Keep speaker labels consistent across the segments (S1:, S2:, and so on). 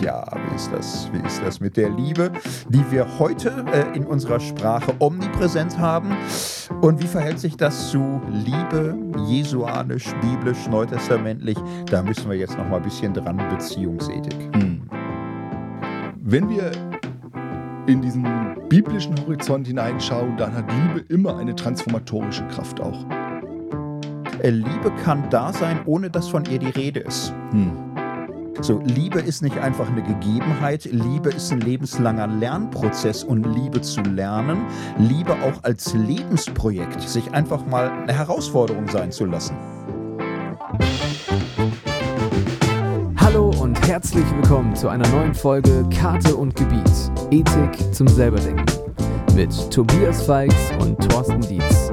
S1: Ja, wie ist das? Wie ist das mit der Liebe, die wir heute äh, in unserer Sprache omnipräsent haben? Und wie verhält sich das zu Liebe, jesuanisch, biblisch, neutestamentlich? Da müssen wir jetzt noch mal ein bisschen dran, Beziehungsethik. Hm.
S2: Wenn wir in diesen biblischen Horizont hineinschauen, dann hat Liebe immer eine transformatorische Kraft auch.
S1: Äh, Liebe kann da sein, ohne dass von ihr die Rede ist. Hm. So, Liebe ist nicht einfach eine Gegebenheit, Liebe ist ein lebenslanger Lernprozess und Liebe zu lernen, Liebe auch als Lebensprojekt, sich einfach mal eine Herausforderung sein zu lassen.
S3: Hallo und herzlich willkommen zu einer neuen Folge Karte und Gebiet. Ethik zum Selberdenken. Mit Tobias Feix und Thorsten Dietz.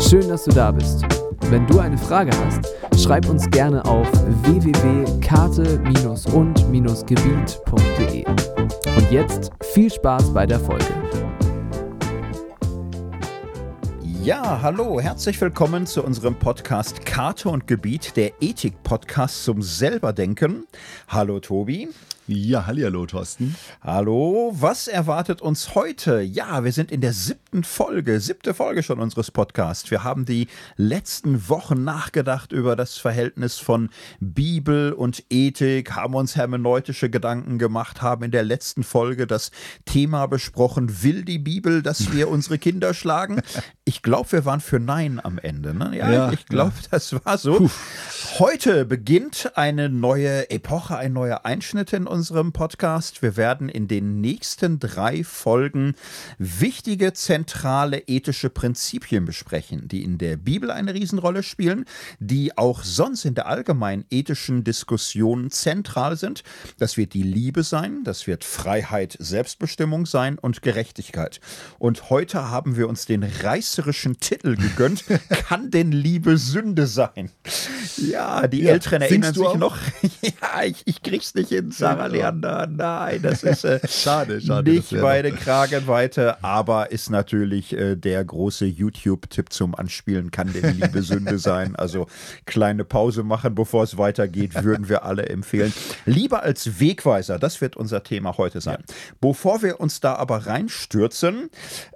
S3: Schön, dass du da bist. Wenn du eine Frage hast, schreib uns gerne auf www.karte-und-gebiet.de. Und jetzt viel Spaß bei der Folge.
S1: Ja, hallo, herzlich willkommen zu unserem Podcast Karte und Gebiet, der Ethik-Podcast zum Selberdenken. Hallo Tobi.
S2: Ja, hallo Thorsten.
S1: Hallo, was erwartet uns heute? Ja, wir sind in der siebten Folge, siebte Folge schon unseres Podcasts. Wir haben die letzten Wochen nachgedacht über das Verhältnis von Bibel und Ethik, haben uns hermeneutische Gedanken gemacht, haben in der letzten Folge das Thema besprochen, will die Bibel, dass wir unsere Kinder schlagen? Ich glaube, wir waren für Nein am Ende. Ne? Ja, ja, ich glaube, ja. das war so. Puh. Heute beginnt eine neue Epoche, ein neuer Einschnitt in unserem Podcast. Wir werden in den nächsten drei Folgen wichtige zentrale ethische Prinzipien besprechen, die in der Bibel eine Riesenrolle spielen, die auch sonst in der allgemeinen ethischen Diskussion zentral sind. Das wird die Liebe sein, das wird Freiheit, Selbstbestimmung sein und Gerechtigkeit. Und heute haben wir uns den reißerischen Titel gegönnt, kann denn Liebe Sünde sein? Ja, die ja, Älteren erinnern sich noch. ja, ich, ich krieg's nicht hin, Sarah Leander. Nein, das ist äh, schade, schade. Nicht meine Kragenweite, aber ist natürlich äh, der große YouTube-Tipp zum Anspielen. Kann denn Liebe Sünde sein? Also kleine Pause machen, bevor es weitergeht, würden wir alle empfehlen. Liebe als Wegweiser, das wird unser Thema heute sein. Ja. Bevor wir uns da aber reinstürzen,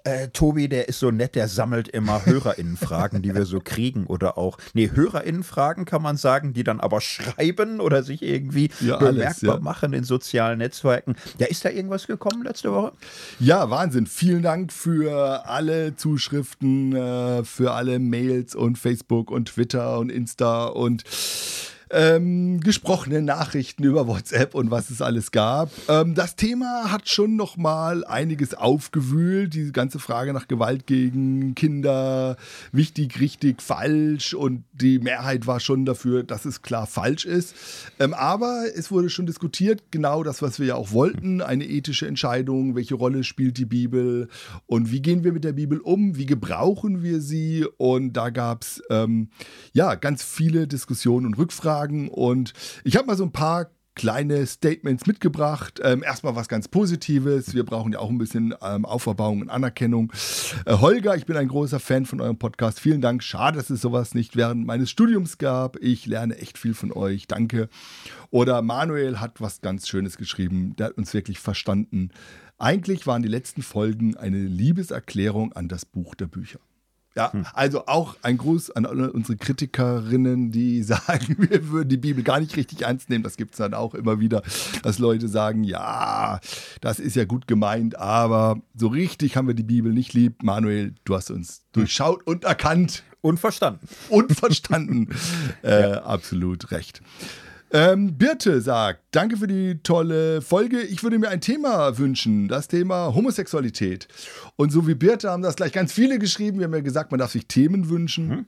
S1: äh, Tobi, der ist so nett, der sammelt immer HörerInnenfragen, die wir so kriegen oder auch, nee, HörerInnenfragen kann man sagen, die dann aber schreiben oder sich irgendwie ja, bemerkbar alles, ja. machen in sozialen Netzwerken. Ja, ist da irgendwas gekommen letzte Woche?
S2: Ja, Wahnsinn. Vielen Dank für alle Zuschriften, äh, für alle Mails und Facebook und Twitter und Insta und ähm, gesprochene Nachrichten über WhatsApp und was es alles gab. Ähm, das Thema hat schon noch mal einiges aufgewühlt. Die ganze Frage nach Gewalt gegen Kinder, wichtig, richtig, falsch und die Mehrheit war schon dafür, dass es klar falsch ist. Ähm, aber es wurde schon diskutiert, genau das, was wir ja auch wollten, eine ethische Entscheidung, welche Rolle spielt die Bibel und wie gehen wir mit der Bibel um, wie gebrauchen wir sie und da gab es ähm, ja ganz viele Diskussionen und Rückfragen sagen. Und ich habe mal so ein paar kleine Statements mitgebracht. Ähm, erstmal was ganz Positives. Wir brauchen ja auch ein bisschen ähm, Auferbauung und Anerkennung. Äh, Holger, ich bin ein großer Fan von eurem Podcast. Vielen Dank. Schade, dass es sowas nicht während meines Studiums gab. Ich lerne echt viel von euch. Danke. Oder Manuel hat was ganz Schönes geschrieben. Der hat uns wirklich verstanden. Eigentlich waren die letzten Folgen eine Liebeserklärung an das Buch der Bücher. Ja, hm. also auch ein Gruß an alle unsere Kritikerinnen, die sagen, wir würden die Bibel gar nicht richtig ernst nehmen. Das gibt es dann auch immer wieder, dass Leute sagen, ja, das ist ja gut gemeint, aber so richtig haben wir die Bibel nicht lieb. Manuel, du hast uns hm. durchschaut und erkannt.
S1: Und verstanden.
S2: Und verstanden. äh, ja. Absolut recht. Ähm, Birte sagt, danke für die tolle Folge. Ich würde mir ein Thema wünschen, das Thema Homosexualität. Und so wie Birte haben das gleich ganz viele geschrieben. Wir haben ja gesagt, man darf sich Themen wünschen. Mhm.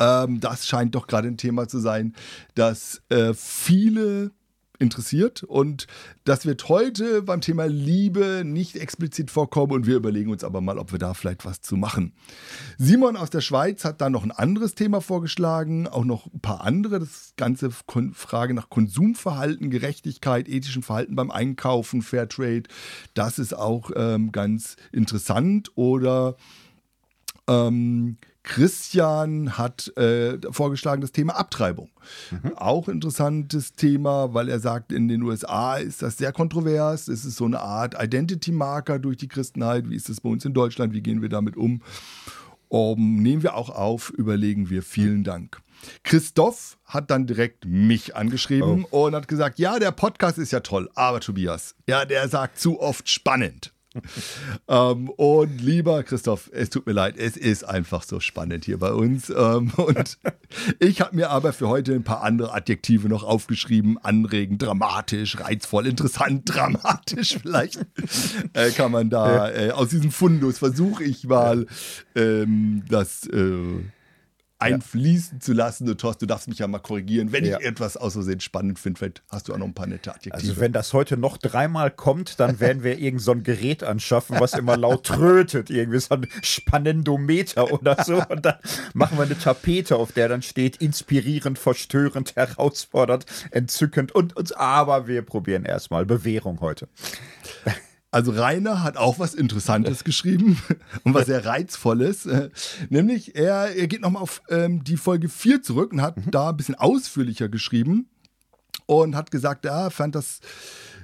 S2: Ähm, das scheint doch gerade ein Thema zu sein, dass äh, viele interessiert. Und das wird heute beim Thema Liebe nicht explizit vorkommen und wir überlegen uns aber mal, ob wir da vielleicht was zu machen. Simon aus der Schweiz hat da noch ein anderes Thema vorgeschlagen, auch noch ein paar andere. Das ganze Frage nach Konsumverhalten, Gerechtigkeit, ethischem Verhalten beim Einkaufen, Fairtrade. Das ist auch ähm, ganz interessant. Oder ähm, Christian hat äh, vorgeschlagen das Thema Abtreibung. Mhm. Auch interessantes Thema, weil er sagt, in den USA ist das sehr kontrovers. Es ist so eine Art Identity-Marker durch die Christenheit. Wie ist das bei uns in Deutschland? Wie gehen wir damit um? Um, nehmen wir auch auf, überlegen wir. Vielen Dank. Christoph hat dann direkt mich angeschrieben oh. und hat gesagt, ja, der Podcast ist ja toll, aber Tobias, ja, der sagt zu oft spannend. ähm, und lieber Christoph, es tut mir leid, es ist einfach so spannend hier bei uns. Ähm, und ich habe mir aber für heute ein paar andere Adjektive noch aufgeschrieben. Anregend, dramatisch, reizvoll, interessant, dramatisch vielleicht. Äh, kann man da äh, aus diesem Fundus versuche ich mal ähm, das. Äh, einfließen ja. zu lassen. Und Thorsten, du darfst mich ja mal korrigieren. Wenn ja. ich etwas aus Versehen spannend finde, vielleicht hast du auch noch ein paar nette Adjektive.
S1: Also wenn das heute noch dreimal kommt, dann werden wir irgend so ein Gerät anschaffen, was immer laut trötet. Irgendwie so ein Spannendometer oder so. Und dann machen wir eine Tapete, auf der dann steht inspirierend, verstörend, herausfordernd, entzückend und uns. Aber wir probieren erstmal Bewährung heute.
S2: Also Rainer hat auch was Interessantes geschrieben und was sehr Reizvolles. Nämlich er, er geht nochmal auf ähm, die Folge 4 zurück und hat mhm. da ein bisschen ausführlicher geschrieben und hat gesagt, er fand das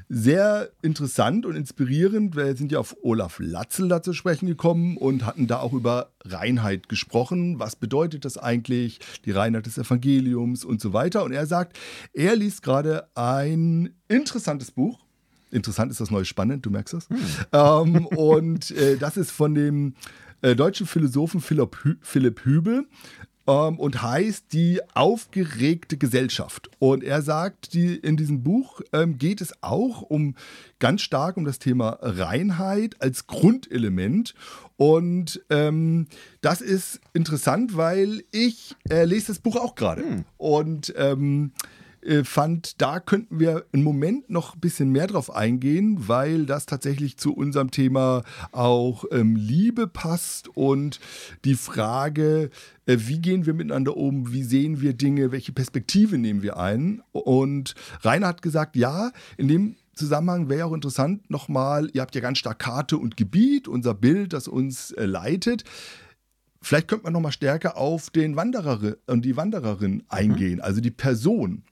S2: sehr interessant und inspirierend. Wir sind ja auf Olaf Latzel da zu sprechen gekommen und hatten da auch über Reinheit gesprochen. Was bedeutet das eigentlich? Die Reinheit des Evangeliums und so weiter. Und er sagt, er liest gerade ein interessantes Buch Interessant ist das neue spannend, du merkst das. Hm. Ähm, und äh, das ist von dem äh, deutschen Philosophen Philipp, Hü Philipp Hübel. Ähm, und heißt die aufgeregte Gesellschaft. Und er sagt, die, in diesem Buch ähm, geht es auch um ganz stark um das Thema Reinheit als Grundelement. Und ähm, das ist interessant, weil ich äh, lese das Buch auch gerade. Hm. Und ähm, äh, fand, da könnten wir im Moment noch ein bisschen mehr drauf eingehen, weil das tatsächlich zu unserem Thema auch ähm, Liebe passt und die Frage, äh, wie gehen wir miteinander um, wie sehen wir Dinge, welche Perspektive nehmen wir ein. Und Rainer hat gesagt, ja, in dem Zusammenhang wäre auch interessant nochmal, ihr habt ja ganz stark Karte und Gebiet, unser Bild, das uns äh, leitet. Vielleicht könnte man nochmal stärker auf den Wanderer und die Wandererin mhm. eingehen, mhm. also die Person.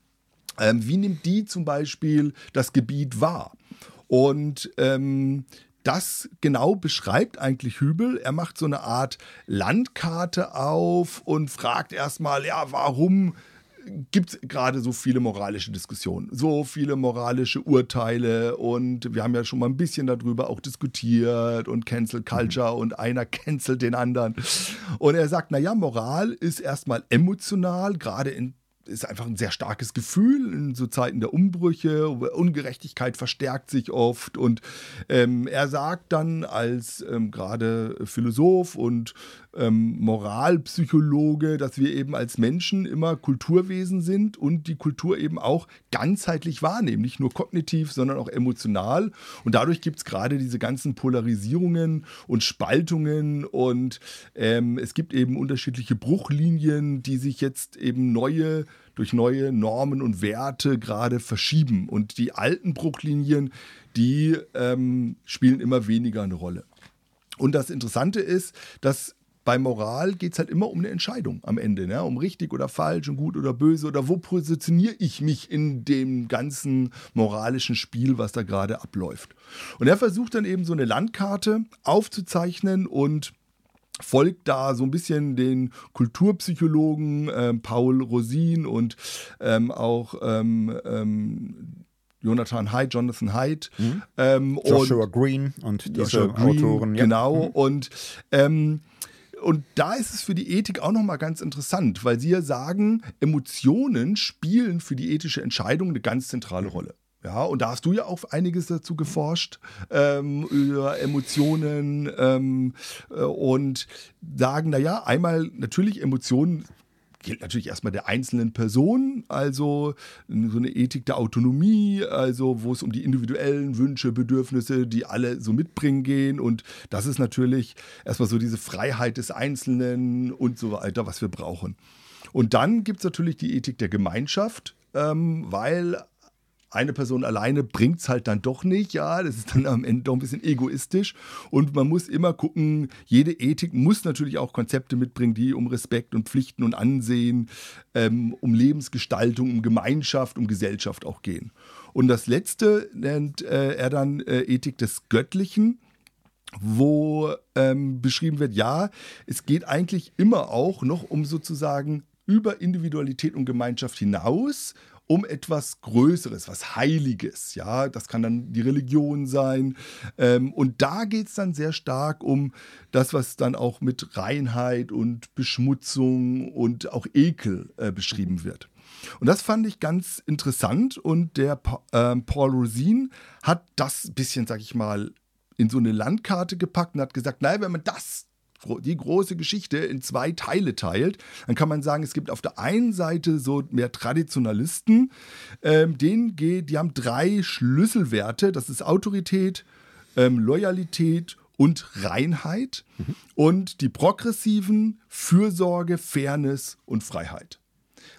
S2: Ähm, wie nimmt die zum Beispiel das Gebiet wahr? Und ähm, das genau beschreibt eigentlich Hübel. Er macht so eine Art Landkarte auf und fragt erstmal, ja, warum gibt es gerade so viele moralische Diskussionen, so viele moralische Urteile und wir haben ja schon mal ein bisschen darüber auch diskutiert und Cancel Culture und einer cancelt den anderen. Und er sagt, naja, Moral ist erstmal emotional, gerade in ist einfach ein sehr starkes Gefühl in so Zeiten der Umbrüche. Ungerechtigkeit verstärkt sich oft. Und ähm, er sagt dann als ähm, gerade Philosoph und ähm, Moralpsychologe, dass wir eben als Menschen immer Kulturwesen sind und die Kultur eben auch ganzheitlich wahrnehmen. Nicht nur kognitiv, sondern auch emotional. Und dadurch gibt es gerade diese ganzen Polarisierungen und Spaltungen und ähm, es gibt eben unterschiedliche Bruchlinien, die sich jetzt eben neue durch neue Normen und Werte gerade verschieben. Und die alten Bruchlinien, die ähm, spielen immer weniger eine Rolle. Und das Interessante ist, dass bei Moral geht es halt immer um eine Entscheidung am Ende, ne? um richtig oder falsch und gut oder böse oder wo positioniere ich mich in dem ganzen moralischen Spiel, was da gerade abläuft. Und er versucht dann eben so eine Landkarte aufzuzeichnen und folgt da so ein bisschen den Kulturpsychologen äh, Paul Rosin und ähm, auch ähm, ähm, Jonathan Haidt, Jonathan Haidt. Mhm.
S1: Ähm, Joshua Green und diese Green, Autoren.
S2: Ja. Genau. Mhm. Und ähm, und da ist es für die Ethik auch nochmal ganz interessant, weil sie ja sagen, Emotionen spielen für die ethische Entscheidung eine ganz zentrale Rolle. Ja, und da hast du ja auch einiges dazu geforscht, ähm, über Emotionen ähm, äh, und sagen, naja, einmal natürlich Emotionen gilt natürlich erstmal der einzelnen Person, also so eine Ethik der Autonomie, also wo es um die individuellen Wünsche, Bedürfnisse, die alle so mitbringen gehen. Und das ist natürlich erstmal so diese Freiheit des Einzelnen und so weiter, was wir brauchen. Und dann gibt es natürlich die Ethik der Gemeinschaft, ähm, weil eine Person alleine bringt es halt dann doch nicht, ja, das ist dann am Ende doch ein bisschen egoistisch. Und man muss immer gucken, jede Ethik muss natürlich auch Konzepte mitbringen, die um Respekt und Pflichten und Ansehen, ähm, um Lebensgestaltung, um Gemeinschaft, um Gesellschaft auch gehen. Und das letzte nennt äh, er dann äh, Ethik des Göttlichen wo ähm, beschrieben wird, ja, es geht eigentlich immer auch noch um sozusagen über Individualität und Gemeinschaft hinaus um etwas Größeres, was Heiliges. Ja, das kann dann die Religion sein. Ähm, und da geht es dann sehr stark um das, was dann auch mit Reinheit und Beschmutzung und auch Ekel äh, beschrieben wird. Und das fand ich ganz interessant. Und der äh, Paul Rosin hat das ein bisschen, sag ich mal, in so eine Landkarte gepackt und hat gesagt, naja, wenn man das die große Geschichte in zwei Teile teilt, dann kann man sagen, es gibt auf der einen Seite so mehr Traditionalisten, ähm, denen geht, die haben drei Schlüsselwerte, das ist Autorität, ähm, Loyalität und Reinheit mhm. und die progressiven Fürsorge, Fairness und Freiheit.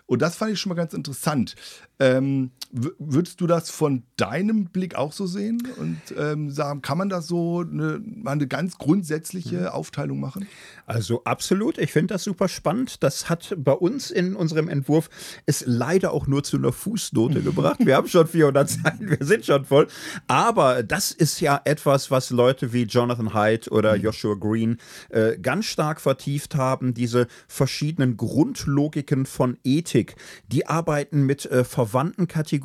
S2: Und das fand ich schon mal ganz interessant. Ähm, würdest du das von deinem Blick auch so sehen und ähm, sagen, kann man da so eine, eine ganz grundsätzliche mhm. Aufteilung machen?
S1: Also absolut, ich finde das super spannend. Das hat bei uns in unserem Entwurf es leider auch nur zu einer Fußnote gebracht. Wir haben schon 400 Seiten, wir sind schon voll. Aber das ist ja etwas, was Leute wie Jonathan Haidt oder mhm. Joshua Green äh, ganz stark vertieft haben, diese verschiedenen Grundlogiken von Ethik. Die arbeiten mit äh, verwandten Kategorien.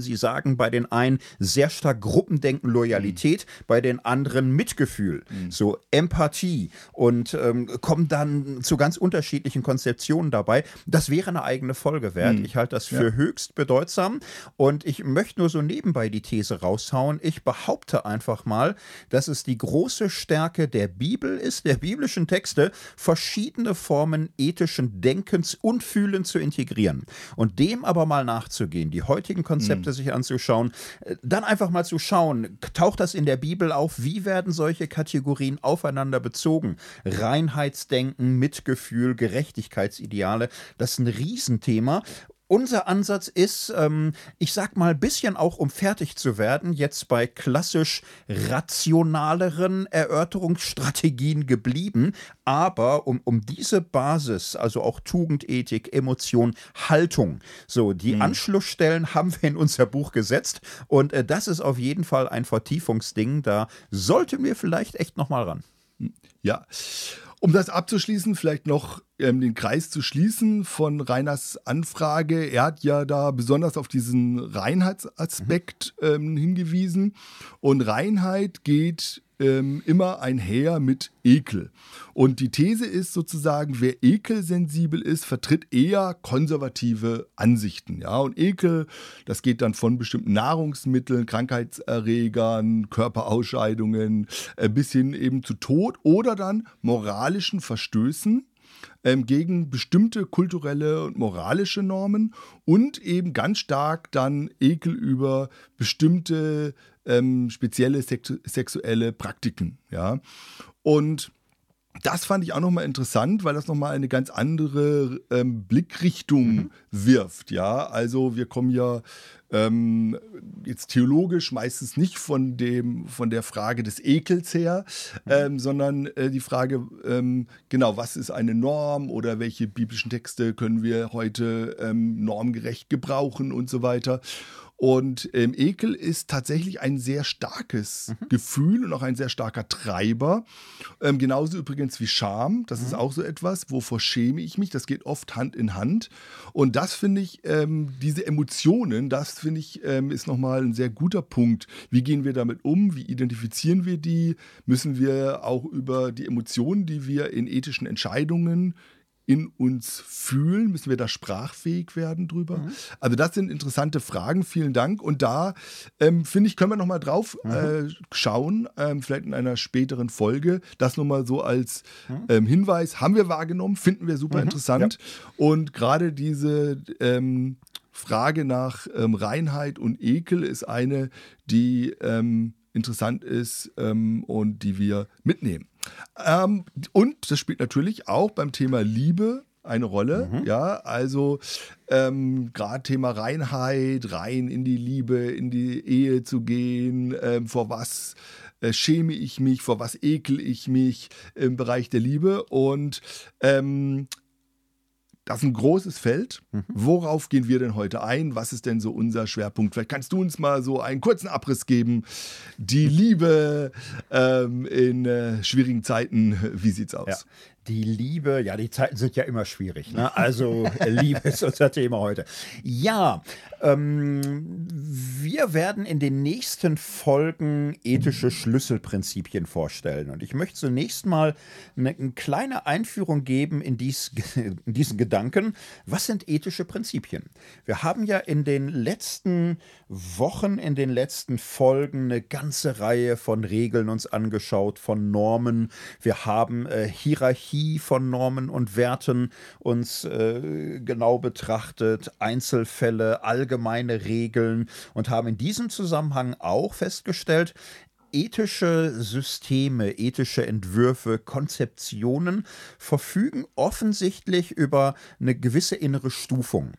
S1: Sie sagen bei den einen sehr stark Gruppendenken, Loyalität, mhm. bei den anderen Mitgefühl, mhm. so Empathie und ähm, kommen dann zu ganz unterschiedlichen Konzeptionen dabei. Das wäre eine eigene Folge wert. Mhm. Ich halte das für ja. höchst bedeutsam und ich möchte nur so nebenbei die These raushauen. Ich behaupte einfach mal, dass es die große Stärke der Bibel ist, der biblischen Texte, verschiedene Formen ethischen Denkens und Fühlens zu integrieren und dem aber mal nachzugehen, die heutigen Konzepte mhm. sich anzuschauen, äh, dann einfach mal zu schauen, taucht das in der Bibel auf, wie werden solche Kategorien aufeinander bezogen? Reinheitsdenken, Mitgefühl, Gerechtigkeitsideale, das ist ein Riesenthema unser Ansatz ist, ähm, ich sag mal, ein bisschen auch um fertig zu werden, jetzt bei klassisch rationaleren Erörterungsstrategien geblieben, aber um, um diese Basis, also auch Tugendethik, Emotion, Haltung, so die mhm. Anschlussstellen haben wir in unser Buch gesetzt und äh, das ist auf jeden Fall ein Vertiefungsding, da sollten wir vielleicht echt nochmal ran.
S2: Ja. Um das abzuschließen, vielleicht noch ähm, den Kreis zu schließen von Reiners Anfrage. Er hat ja da besonders auf diesen Reinheitsaspekt mhm. ähm, hingewiesen. Und Reinheit geht ähm, immer einher mit Ekel. Und die These ist sozusagen, wer ekelsensibel ist, vertritt eher konservative Ansichten. Ja, und Ekel, das geht dann von bestimmten Nahrungsmitteln, Krankheitserregern, Körperausscheidungen äh, bis hin eben zu Tod oder dann moralischen Verstößen ähm, gegen bestimmte kulturelle und moralische Normen und eben ganz stark dann Ekel über bestimmte ähm, spezielle sexu sexuelle Praktiken. Ja? Und das fand ich auch nochmal interessant, weil das nochmal eine ganz andere ähm, Blickrichtung mhm. wirft. Ja, also wir kommen ja ähm, jetzt theologisch meistens nicht von, dem, von der Frage des Ekels her, mhm. ähm, sondern äh, die Frage, ähm, genau, was ist eine Norm oder welche biblischen Texte können wir heute ähm, normgerecht gebrauchen und so weiter. Und ähm, Ekel ist tatsächlich ein sehr starkes mhm. Gefühl und auch ein sehr starker Treiber. Ähm, genauso übrigens wie Scham. Das mhm. ist auch so etwas, wovor schäme ich mich. Das geht oft Hand in Hand. Und das finde ich, ähm, diese Emotionen, das finde ich, ähm, ist nochmal ein sehr guter Punkt. Wie gehen wir damit um? Wie identifizieren wir die? Müssen wir auch über die Emotionen, die wir in ethischen Entscheidungen in uns fühlen? Müssen wir da sprachfähig werden drüber? Mhm. Also das sind interessante Fragen. Vielen Dank. Und da ähm, finde ich, können wir noch mal drauf mhm. äh, schauen, ähm, vielleicht in einer späteren Folge. Das noch mal so als mhm. ähm, Hinweis haben wir wahrgenommen, finden wir super mhm. interessant. Ja. Und gerade diese ähm, Frage nach ähm, Reinheit und Ekel ist eine, die ähm, interessant ist und die wir mitnehmen. Ähm, und das spielt natürlich auch beim Thema Liebe eine Rolle. Mhm. Ja, also ähm, gerade Thema Reinheit, rein in die Liebe, in die Ehe zu gehen, ähm, vor was äh, schäme ich mich, vor was ekel ich mich im Bereich der Liebe und ähm, das ist ein großes Feld. Mhm. Worauf gehen wir denn heute ein? Was ist denn so unser Schwerpunkt? Vielleicht kannst du uns mal so einen kurzen Abriss geben. Die Liebe ähm, in äh, schwierigen Zeiten, wie sieht's aus?
S1: Ja die Liebe, ja, die Zeiten sind ja immer schwierig. Ne? Also Liebe ist unser Thema heute. Ja, ähm, wir werden in den nächsten Folgen ethische Schlüsselprinzipien vorstellen. Und ich möchte zunächst mal eine, eine kleine Einführung geben in, dies, in diesen Gedanken. Was sind ethische Prinzipien? Wir haben ja in den letzten Wochen, in den letzten Folgen eine ganze Reihe von Regeln uns angeschaut, von Normen. Wir haben äh, Hierarchie Hierarchie von Normen und Werten uns äh, genau betrachtet, Einzelfälle, allgemeine Regeln und haben in diesem Zusammenhang auch festgestellt, ethische Systeme, ethische Entwürfe, Konzeptionen verfügen offensichtlich über eine gewisse innere Stufung.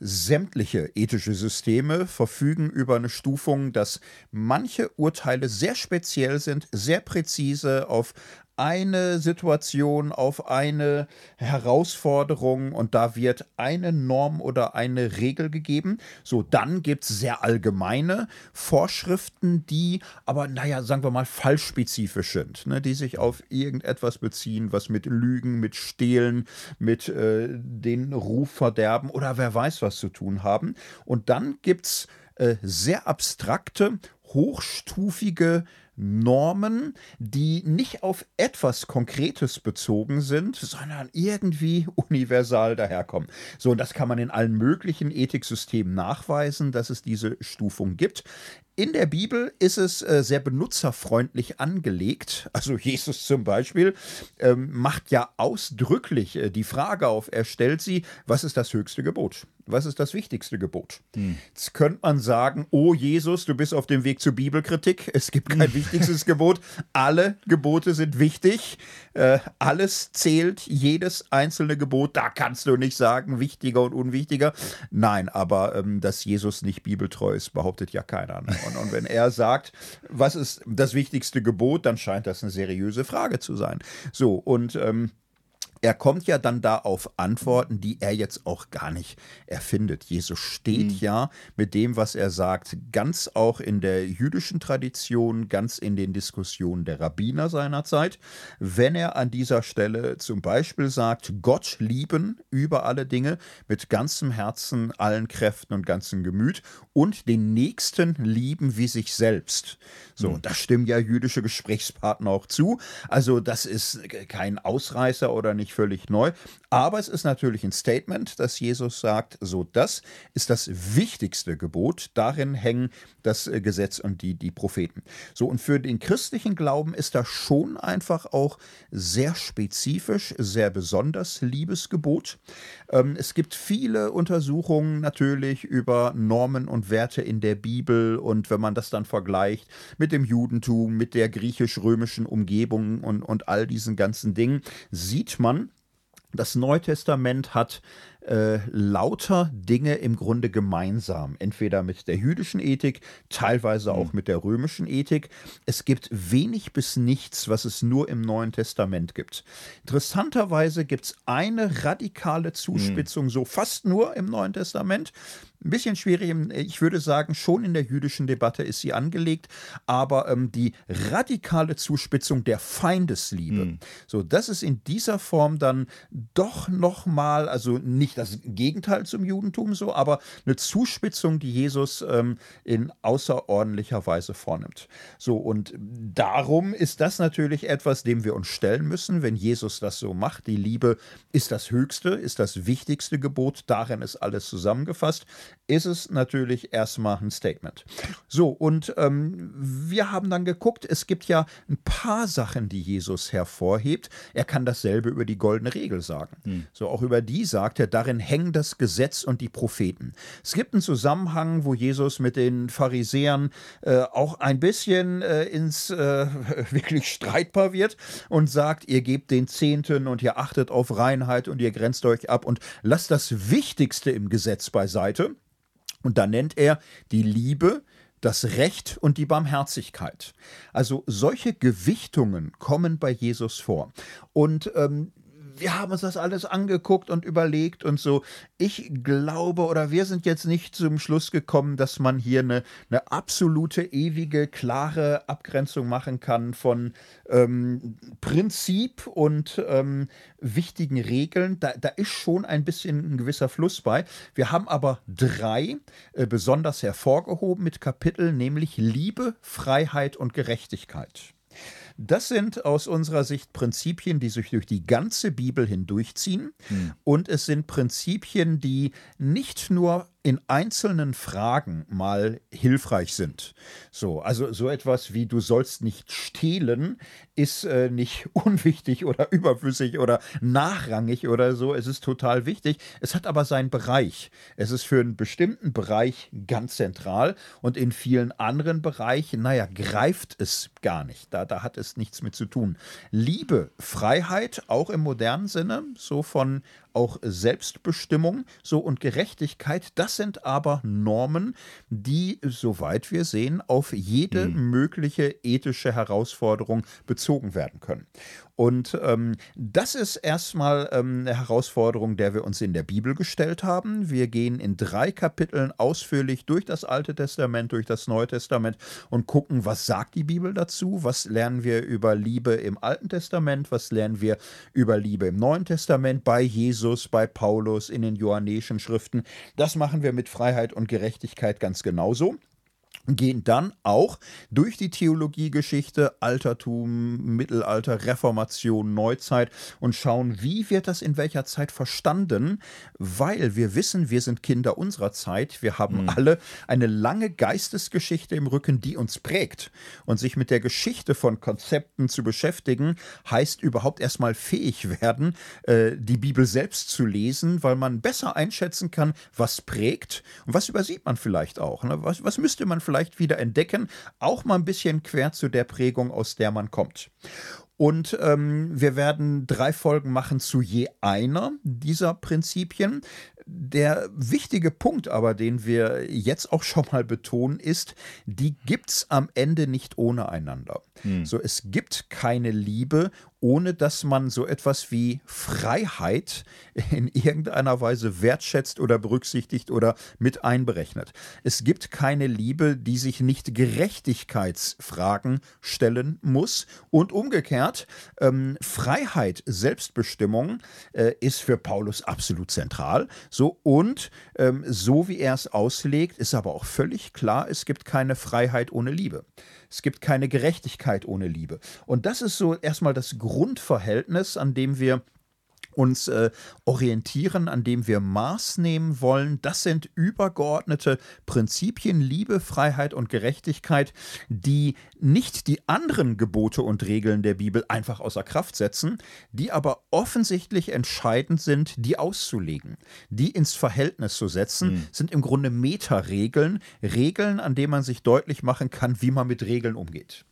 S1: Sämtliche ethische Systeme verfügen über eine Stufung, dass manche Urteile sehr speziell sind, sehr präzise auf eine Situation, auf eine Herausforderung und da wird eine Norm oder eine Regel gegeben. So, dann gibt es sehr allgemeine Vorschriften, die aber, naja, sagen wir mal, fallspezifisch sind, ne, die sich auf irgendetwas beziehen, was mit Lügen, mit Stehlen, mit äh, den Ruf verderben oder wer weiß was zu tun haben. Und dann gibt es äh, sehr abstrakte, hochstufige Normen, die nicht auf etwas Konkretes bezogen sind, sondern irgendwie universal daherkommen. So, und das kann man in allen möglichen Ethiksystemen nachweisen, dass es diese Stufung gibt. In der Bibel ist es äh, sehr benutzerfreundlich angelegt. Also Jesus zum Beispiel ähm, macht ja ausdrücklich äh, die Frage auf, er stellt sie, was ist das höchste Gebot? Was ist das wichtigste Gebot? Hm. Jetzt könnte man sagen, oh Jesus, du bist auf dem Weg zur Bibelkritik. Es gibt kein wichtigstes Gebot. Alle Gebote sind wichtig. Äh, alles zählt, jedes einzelne Gebot. Da kannst du nicht sagen, wichtiger und unwichtiger. Nein, aber ähm, dass Jesus nicht bibeltreu ist, behauptet ja keiner. Ne? Und, und wenn er sagt, was ist das wichtigste Gebot, dann scheint das eine seriöse Frage zu sein. So, und ähm, er kommt ja dann da auf Antworten, die er jetzt auch gar nicht erfindet. Jesus steht mhm. ja mit dem, was er sagt, ganz auch in der jüdischen Tradition, ganz in den Diskussionen der Rabbiner seiner Zeit. Wenn er an dieser Stelle zum Beispiel sagt, Gott lieben über alle Dinge mit ganzem Herzen, allen Kräften und ganzem Gemüt und den Nächsten lieben wie sich selbst. So, mhm. da stimmen ja jüdische Gesprächspartner auch zu. Also das ist kein Ausreißer oder nicht völlig neu. Aber es ist natürlich ein Statement, dass Jesus sagt, so das ist das wichtigste Gebot. Darin hängen das äh, Gesetz und die, die Propheten. So, und für den christlichen Glauben ist das schon einfach auch sehr spezifisch, sehr besonders Liebesgebot. Ähm, es gibt viele Untersuchungen natürlich über Normen und Werte in der Bibel. Und wenn man das dann vergleicht mit dem Judentum, mit der griechisch-römischen Umgebung und, und all diesen ganzen Dingen, sieht man, das Neue Testament hat äh, lauter Dinge im Grunde gemeinsam. Entweder mit der jüdischen Ethik, teilweise auch mhm. mit der römischen Ethik. Es gibt wenig bis nichts, was es nur im Neuen Testament gibt. Interessanterweise gibt es eine radikale Zuspitzung, mhm. so fast nur im Neuen Testament. Ein bisschen schwierig, ich würde sagen, schon in der jüdischen Debatte ist sie angelegt, aber ähm, die radikale Zuspitzung der Feindesliebe, mhm. so das ist in dieser Form dann doch nochmal, also nicht das Gegenteil zum Judentum so, aber eine Zuspitzung, die Jesus ähm, in außerordentlicher Weise vornimmt. So, und darum ist das natürlich etwas, dem wir uns stellen müssen, wenn Jesus das so macht. Die Liebe ist das höchste, ist das wichtigste Gebot, darin ist alles zusammengefasst ist es natürlich erstmal ein Statement. So, und ähm, wir haben dann geguckt, es gibt ja ein paar Sachen, die Jesus hervorhebt. Er kann dasselbe über die goldene Regel sagen. Hm. So, auch über die sagt er, darin hängen das Gesetz und die Propheten. Es gibt einen Zusammenhang, wo Jesus mit den Pharisäern äh, auch ein bisschen äh, ins äh, wirklich streitbar wird und sagt, ihr gebt den Zehnten und ihr achtet auf Reinheit und ihr grenzt euch ab und lasst das Wichtigste im Gesetz beiseite. Und da nennt er die Liebe, das Recht und die Barmherzigkeit. Also solche Gewichtungen kommen bei Jesus vor. Und ähm, wir haben uns das alles angeguckt und überlegt und so. Ich glaube oder wir sind jetzt nicht zum Schluss gekommen, dass man hier eine, eine absolute, ewige, klare Abgrenzung machen kann von ähm, Prinzip und ähm, wichtigen Regeln. Da, da ist schon ein bisschen ein gewisser Fluss bei. Wir haben aber drei äh, besonders hervorgehoben mit Kapiteln, nämlich Liebe, Freiheit und Gerechtigkeit. Das sind aus unserer Sicht Prinzipien, die sich durch die ganze Bibel hindurchziehen. Hm. Und es sind Prinzipien, die nicht nur in einzelnen Fragen mal hilfreich sind. So, also so etwas wie du sollst nicht stehlen ist äh, nicht unwichtig oder überflüssig oder nachrangig oder so. Es ist total wichtig. Es hat aber seinen Bereich. Es ist für einen bestimmten Bereich ganz zentral und in vielen anderen Bereichen, naja, greift es gar nicht. Da, da hat es nichts mit zu tun. Liebe, Freiheit, auch im modernen Sinne, so von auch Selbstbestimmung, so und Gerechtigkeit, das sind aber Normen, die, soweit wir sehen, auf jede mhm. mögliche ethische Herausforderung bezogen werden können. Und ähm, das ist erstmal ähm, eine Herausforderung, der wir uns in der Bibel gestellt haben. Wir gehen in drei Kapiteln ausführlich durch das Alte Testament, durch das Neue Testament und gucken, was sagt die Bibel dazu, was lernen wir über Liebe im Alten Testament, was lernen wir über Liebe im Neuen Testament, bei Jesus, bei Paulus, in den johannäischen Schriften. Das machen wir mit Freiheit und Gerechtigkeit ganz genauso gehen dann auch durch die Theologiegeschichte, Altertum, Mittelalter, Reformation, Neuzeit und schauen, wie wird das in welcher Zeit verstanden, weil wir wissen, wir sind Kinder unserer Zeit, wir haben mhm. alle eine lange Geistesgeschichte im Rücken, die uns prägt. Und sich mit der Geschichte von Konzepten zu beschäftigen, heißt überhaupt erstmal fähig werden, äh, die Bibel selbst zu lesen, weil man besser einschätzen kann, was prägt und was übersieht man vielleicht auch. Ne? Was, was müsste man vielleicht vielleicht wieder entdecken, auch mal ein bisschen quer zu der Prägung, aus der man kommt. Und ähm, wir werden drei Folgen machen zu je einer dieser Prinzipien. Der wichtige Punkt aber, den wir jetzt auch schon mal betonen, ist, die gibt es am Ende nicht ohne einander. Hm. So, es gibt keine Liebe ohne dass man so etwas wie Freiheit in irgendeiner Weise wertschätzt oder berücksichtigt oder mit einberechnet. Es gibt keine Liebe, die sich nicht Gerechtigkeitsfragen stellen muss. Und umgekehrt, ähm, Freiheit, Selbstbestimmung äh, ist für Paulus absolut zentral. So und ähm, so wie er es auslegt, ist aber auch völlig klar, es gibt keine Freiheit ohne Liebe. Es gibt keine Gerechtigkeit ohne Liebe. Und das ist so erstmal das Grundverhältnis, an dem wir uns äh, orientieren, an dem wir Maß nehmen wollen. Das sind übergeordnete Prinzipien, Liebe, Freiheit und Gerechtigkeit, die nicht die anderen Gebote und Regeln der Bibel einfach außer Kraft setzen, die aber offensichtlich entscheidend sind, die auszulegen, die ins Verhältnis zu setzen, mhm. sind im Grunde Metaregeln, Regeln, an denen man sich deutlich machen kann, wie man mit Regeln umgeht.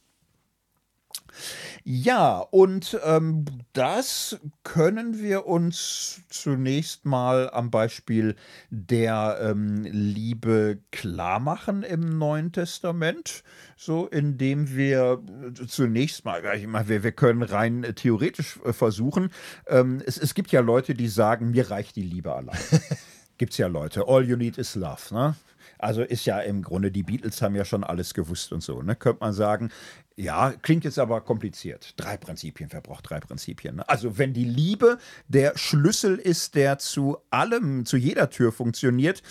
S1: Ja, und ähm, das können wir uns zunächst mal am Beispiel der ähm, Liebe klar machen im Neuen Testament, so indem wir zunächst mal, ich meine, wir, wir können rein theoretisch äh, versuchen, ähm, es, es gibt ja Leute, die sagen, mir reicht die Liebe allein. Gibt es ja Leute, all you need is love, ne? Also ist ja im Grunde, die Beatles haben ja schon alles gewusst und so. Ne? Könnte man sagen, ja, klingt jetzt aber kompliziert. Drei Prinzipien verbraucht, drei Prinzipien. Ne? Also wenn die Liebe der Schlüssel ist, der zu allem, zu jeder Tür funktioniert,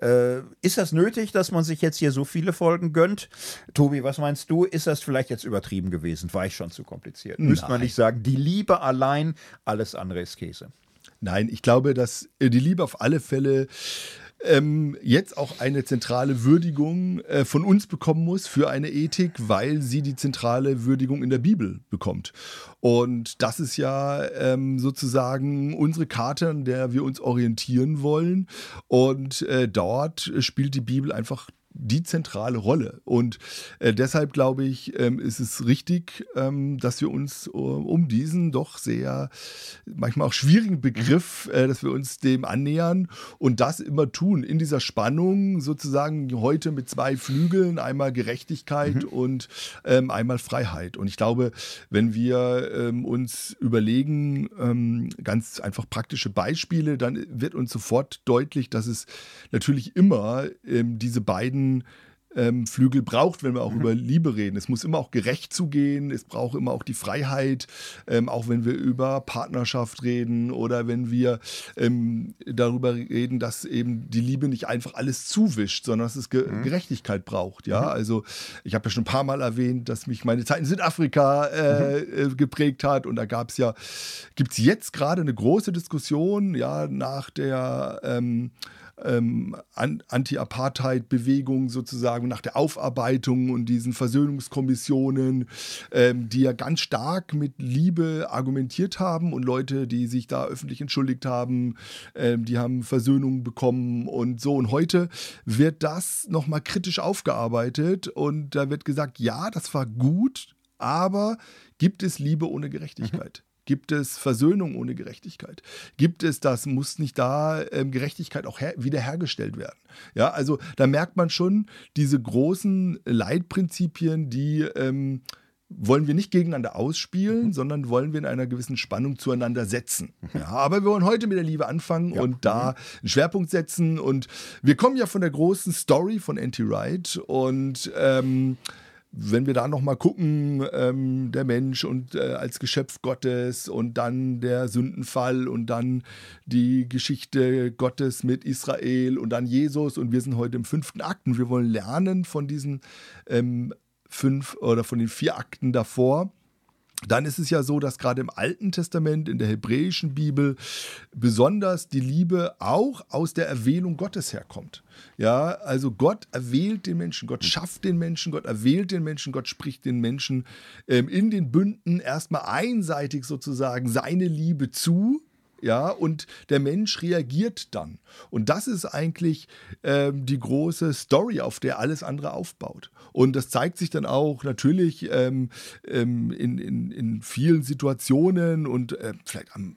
S1: äh, ist das nötig, dass man sich jetzt hier so viele Folgen gönnt? Tobi, was meinst du? Ist das vielleicht jetzt übertrieben gewesen? War ich schon zu kompliziert? Nein. Müsste man nicht sagen, die Liebe allein, alles andere ist Käse.
S2: Nein, ich glaube, dass die Liebe auf alle Fälle ähm, jetzt auch eine zentrale Würdigung äh, von uns bekommen muss für eine Ethik, weil sie die zentrale Würdigung in der Bibel bekommt. Und das ist ja ähm, sozusagen unsere Karte, an der wir uns orientieren wollen. Und äh, dort spielt die Bibel einfach die zentrale Rolle. Und äh, deshalb glaube ich, ähm, ist es richtig, ähm, dass wir uns uh, um diesen doch sehr, manchmal auch schwierigen Begriff, äh, dass wir uns dem annähern und das immer tun in dieser Spannung sozusagen heute mit zwei Flügeln, einmal Gerechtigkeit mhm. und ähm, einmal Freiheit. Und ich glaube, wenn wir ähm, uns überlegen, ähm, ganz einfach praktische Beispiele, dann wird uns sofort deutlich, dass es natürlich immer ähm, diese beiden ähm, Flügel braucht, wenn wir auch mhm. über Liebe reden. Es muss immer auch gerecht zugehen, es braucht immer auch die Freiheit, ähm, auch wenn wir über Partnerschaft reden oder wenn wir ähm, darüber reden, dass eben die Liebe nicht einfach alles zuwischt, sondern dass es Ge mhm. Gerechtigkeit braucht. Ja, mhm. also ich habe ja schon ein paar Mal erwähnt, dass mich meine Zeit in Südafrika äh, mhm. äh geprägt hat und da gab es ja, gibt es jetzt gerade eine große Diskussion, ja, nach der ähm, Anti-Apartheid-Bewegung sozusagen nach der Aufarbeitung und diesen Versöhnungskommissionen, ähm, die ja ganz stark mit Liebe argumentiert haben und Leute, die sich da öffentlich entschuldigt haben, ähm, die haben Versöhnung bekommen und so. Und heute wird das nochmal kritisch aufgearbeitet und da wird gesagt, ja, das war gut, aber gibt es Liebe ohne Gerechtigkeit? Gibt es Versöhnung ohne Gerechtigkeit? Gibt es das, muss nicht da ähm, Gerechtigkeit auch her wiederhergestellt werden? Ja, also da merkt man schon diese großen Leitprinzipien, die ähm, wollen wir nicht gegeneinander ausspielen, mhm. sondern wollen wir in einer gewissen Spannung zueinander setzen. Mhm. Ja, aber wir wollen heute mit der Liebe anfangen ja. und da mhm. einen Schwerpunkt setzen. Und wir kommen ja von der großen Story von Anti-Wright und ähm, wenn wir da nochmal gucken, ähm, der Mensch und äh, als Geschöpf Gottes und dann der Sündenfall und dann die Geschichte Gottes mit Israel und dann Jesus und wir sind heute im fünften Akten. Wir wollen lernen von diesen ähm, fünf oder von den vier Akten davor dann ist es ja so, dass gerade im Alten Testament, in der hebräischen Bibel, besonders die Liebe auch aus der Erwählung Gottes herkommt. Ja, also Gott erwählt den Menschen, Gott schafft den Menschen, Gott erwählt den Menschen, Gott spricht den Menschen ähm, in den Bünden erstmal einseitig sozusagen seine Liebe zu ja, und der Mensch reagiert dann. Und das ist eigentlich ähm, die große Story, auf der alles andere aufbaut. Und das zeigt sich dann auch natürlich ähm, ähm, in, in, in vielen Situationen und äh, vielleicht am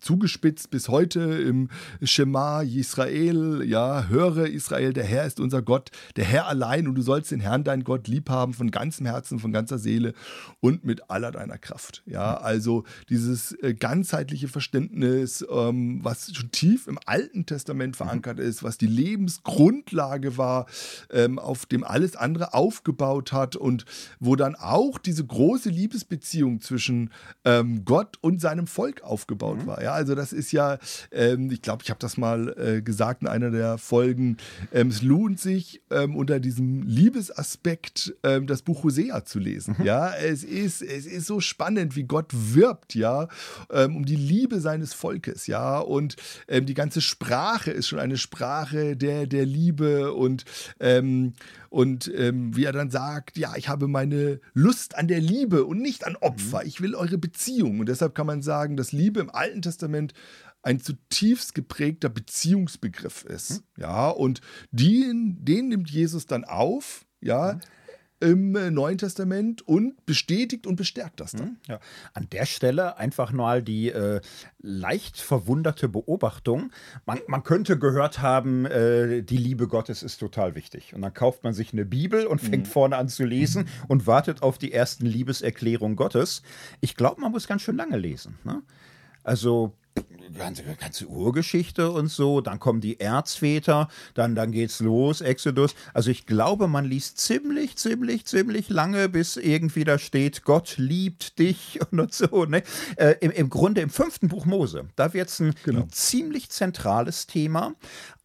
S2: zugespitzt bis heute im Schema Israel, ja, höre Israel, der Herr ist unser Gott, der Herr allein und du sollst den Herrn, dein Gott, lieb haben von ganzem Herzen, von ganzer Seele und mit aller deiner Kraft. Ja, also dieses äh, ganzheitliche Verständnis, ähm, was schon tief im Alten Testament verankert mhm. ist, was die Lebensgrundlage war, ähm, auf dem alles andere aufgebaut hat und wo dann auch diese große Liebesbeziehung zwischen ähm, Gott und seinem Volk aufgebaut mhm. war. Ja, also das ist ja, ähm, ich glaube, ich habe das mal äh, gesagt in einer der Folgen, ähm, es lohnt sich ähm, unter diesem Liebesaspekt ähm, das Buch Hosea zu lesen. Mhm. Ja, es ist, es ist so spannend, wie Gott wirbt, ja, ähm, um die Liebe seines Volkes, ja, und ähm, die ganze Sprache ist schon eine Sprache der, der Liebe und und ähm, wie er dann sagt, ja, ich habe meine Lust an der Liebe und nicht an Opfer. Mhm. Ich will eure Beziehung. Und deshalb kann man sagen, dass Liebe im Alten Testament ein zutiefst geprägter Beziehungsbegriff ist. Mhm. Ja, und den, den nimmt Jesus dann auf, ja, mhm im Neuen Testament und bestätigt und bestärkt das dann. Mhm,
S1: ja. An der Stelle einfach mal die äh, leicht verwunderte Beobachtung. Man, man könnte gehört haben, äh, die Liebe Gottes ist total wichtig. Und dann kauft man sich eine Bibel und fängt mhm. vorne an zu lesen und wartet auf die ersten Liebeserklärungen Gottes. Ich glaube, man muss ganz schön lange lesen. Ne? Also ganze, ganze Urgeschichte und so, dann kommen die Erzväter, dann, dann geht's los, Exodus. Also ich glaube, man liest ziemlich, ziemlich, ziemlich lange, bis irgendwie da steht, Gott liebt dich und so. Ne? Äh, im, Im Grunde im fünften Buch Mose, da wird es ein, genau. ein ziemlich zentrales Thema,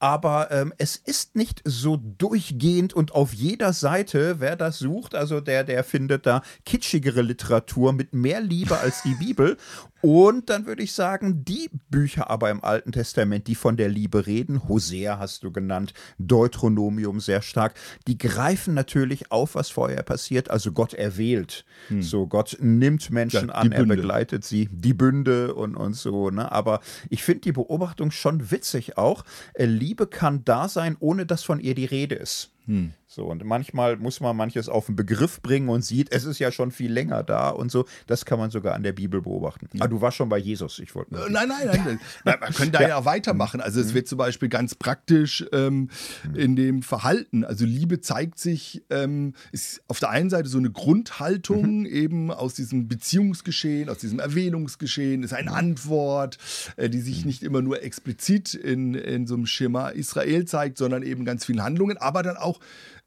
S1: aber ähm, es ist nicht so durchgehend und auf jeder Seite, wer das sucht, also der, der findet da kitschigere Literatur mit mehr Liebe als die Bibel. Und dann würde ich sagen, die Bücher aber im Alten Testament, die von der Liebe reden, Hosea hast du genannt, Deuteronomium sehr stark, die greifen natürlich auf, was vorher passiert. Also Gott erwählt. Hm. So, Gott nimmt Menschen ja, an, er begleitet sie, die Bünde und, und so. Ne? Aber ich finde die Beobachtung schon witzig auch. Äh, Liebe kann da sein, ohne dass von ihr die Rede ist. Hm. So, und manchmal muss man manches auf den Begriff bringen und sieht, es ist ja schon viel länger da und so. Das kann man sogar an der Bibel beobachten. Ja. Ah, du warst schon bei Jesus, ich wollte.
S2: Äh, nein, nein, nein, nein. Man könnte da ja. ja weitermachen. Also es mhm. wird zum Beispiel ganz praktisch ähm, mhm. in dem Verhalten. Also Liebe zeigt sich, ähm, ist auf der einen Seite so eine Grundhaltung mhm. eben aus diesem Beziehungsgeschehen, aus diesem Erwähnungsgeschehen, ist eine Antwort, äh, die sich mhm. nicht immer nur explizit in, in so einem Schema Israel zeigt, sondern eben ganz vielen Handlungen, aber dann auch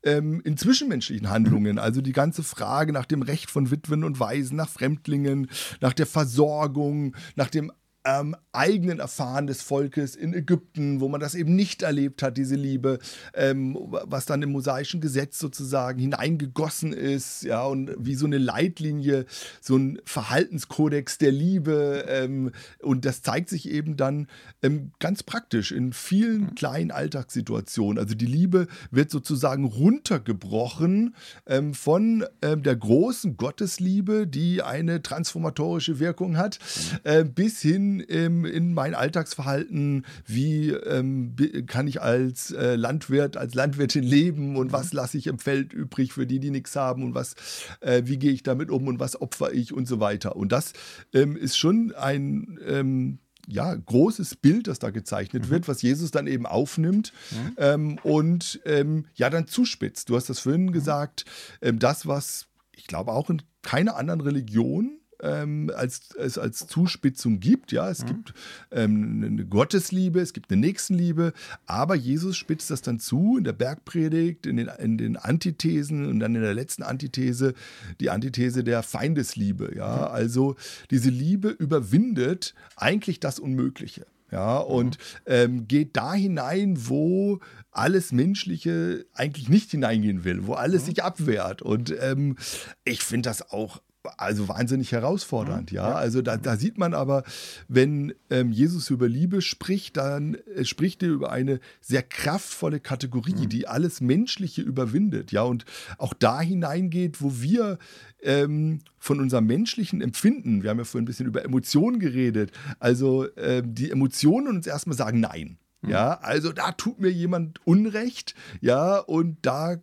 S2: ähm, in zwischenmenschlichen Handlungen. Also die ganze Frage nach dem Recht von Witwen und Waisen, nach Fremdlingen, nach der Versorgung, nach dem ähm, eigenen Erfahren des Volkes in Ägypten, wo man das eben nicht erlebt hat, diese Liebe, ähm, was dann im mosaischen Gesetz sozusagen hineingegossen ist, ja, und wie so eine Leitlinie, so ein Verhaltenskodex der Liebe. Ähm, und das zeigt sich eben dann ähm, ganz praktisch in vielen mhm. kleinen Alltagssituationen. Also die Liebe wird sozusagen runtergebrochen ähm, von ähm, der großen Gottesliebe, die eine transformatorische Wirkung hat, äh, bis hin ähm, in mein Alltagsverhalten, wie ähm, kann ich als äh, Landwirt, als Landwirtin leben und was lasse ich im Feld übrig für die, die nichts haben und was, äh, wie gehe ich damit um und was opfer ich und so weiter. Und das ähm, ist schon ein ähm, ja, großes Bild, das da gezeichnet mhm. wird, was Jesus dann eben aufnimmt mhm. ähm, und ähm, ja dann zuspitzt. Du hast das vorhin mhm. gesagt, ähm, das, was ich glaube auch in keiner anderen Religion ähm, als, als, als Zuspitzung gibt. Ja, es mhm. gibt ähm, eine Gottesliebe, es gibt eine Nächstenliebe, aber Jesus spitzt das dann zu in der Bergpredigt, in den, in den Antithesen und dann in der letzten Antithese, die Antithese der Feindesliebe. Ja, mhm. also diese Liebe überwindet eigentlich das Unmögliche. Ja, und ähm, geht da hinein, wo alles Menschliche eigentlich nicht hineingehen will, wo alles sich abwehrt. Und ähm, ich finde das auch also wahnsinnig herausfordernd, ja. Also da, da sieht man aber, wenn ähm, Jesus über Liebe spricht, dann äh, spricht er über eine sehr kraftvolle Kategorie, mhm. die alles Menschliche überwindet, ja, und auch da hineingeht, wo wir ähm, von unserem menschlichen Empfinden, wir haben ja vorhin ein bisschen über Emotionen geredet, also ähm, die Emotionen uns erstmal sagen Nein. Mhm. Ja, also da tut mir jemand Unrecht, ja, und da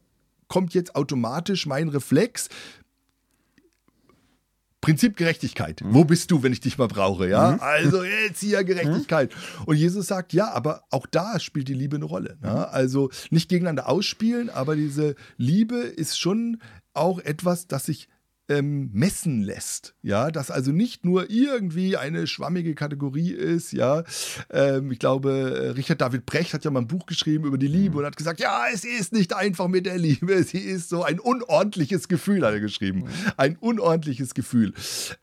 S2: kommt jetzt automatisch mein Reflex, Prinzip Gerechtigkeit. Mhm. Wo bist du, wenn ich dich mal brauche? Ja, mhm. also jetzt hier Gerechtigkeit. Mhm. Und Jesus sagt, ja, aber auch da spielt die Liebe eine Rolle. Ne? Also nicht gegeneinander ausspielen, aber diese Liebe ist schon auch etwas, das sich ähm, messen lässt. Ja, dass also nicht nur irgendwie eine schwammige Kategorie ist. Ja, ähm, ich glaube, Richard David Brecht hat ja mal ein Buch geschrieben über die Liebe mhm. und hat gesagt, ja, es ist nicht einfach mit der Liebe, sie ist so ein unordentliches Gefühl, hat er geschrieben. Mhm. Ein unordentliches Gefühl.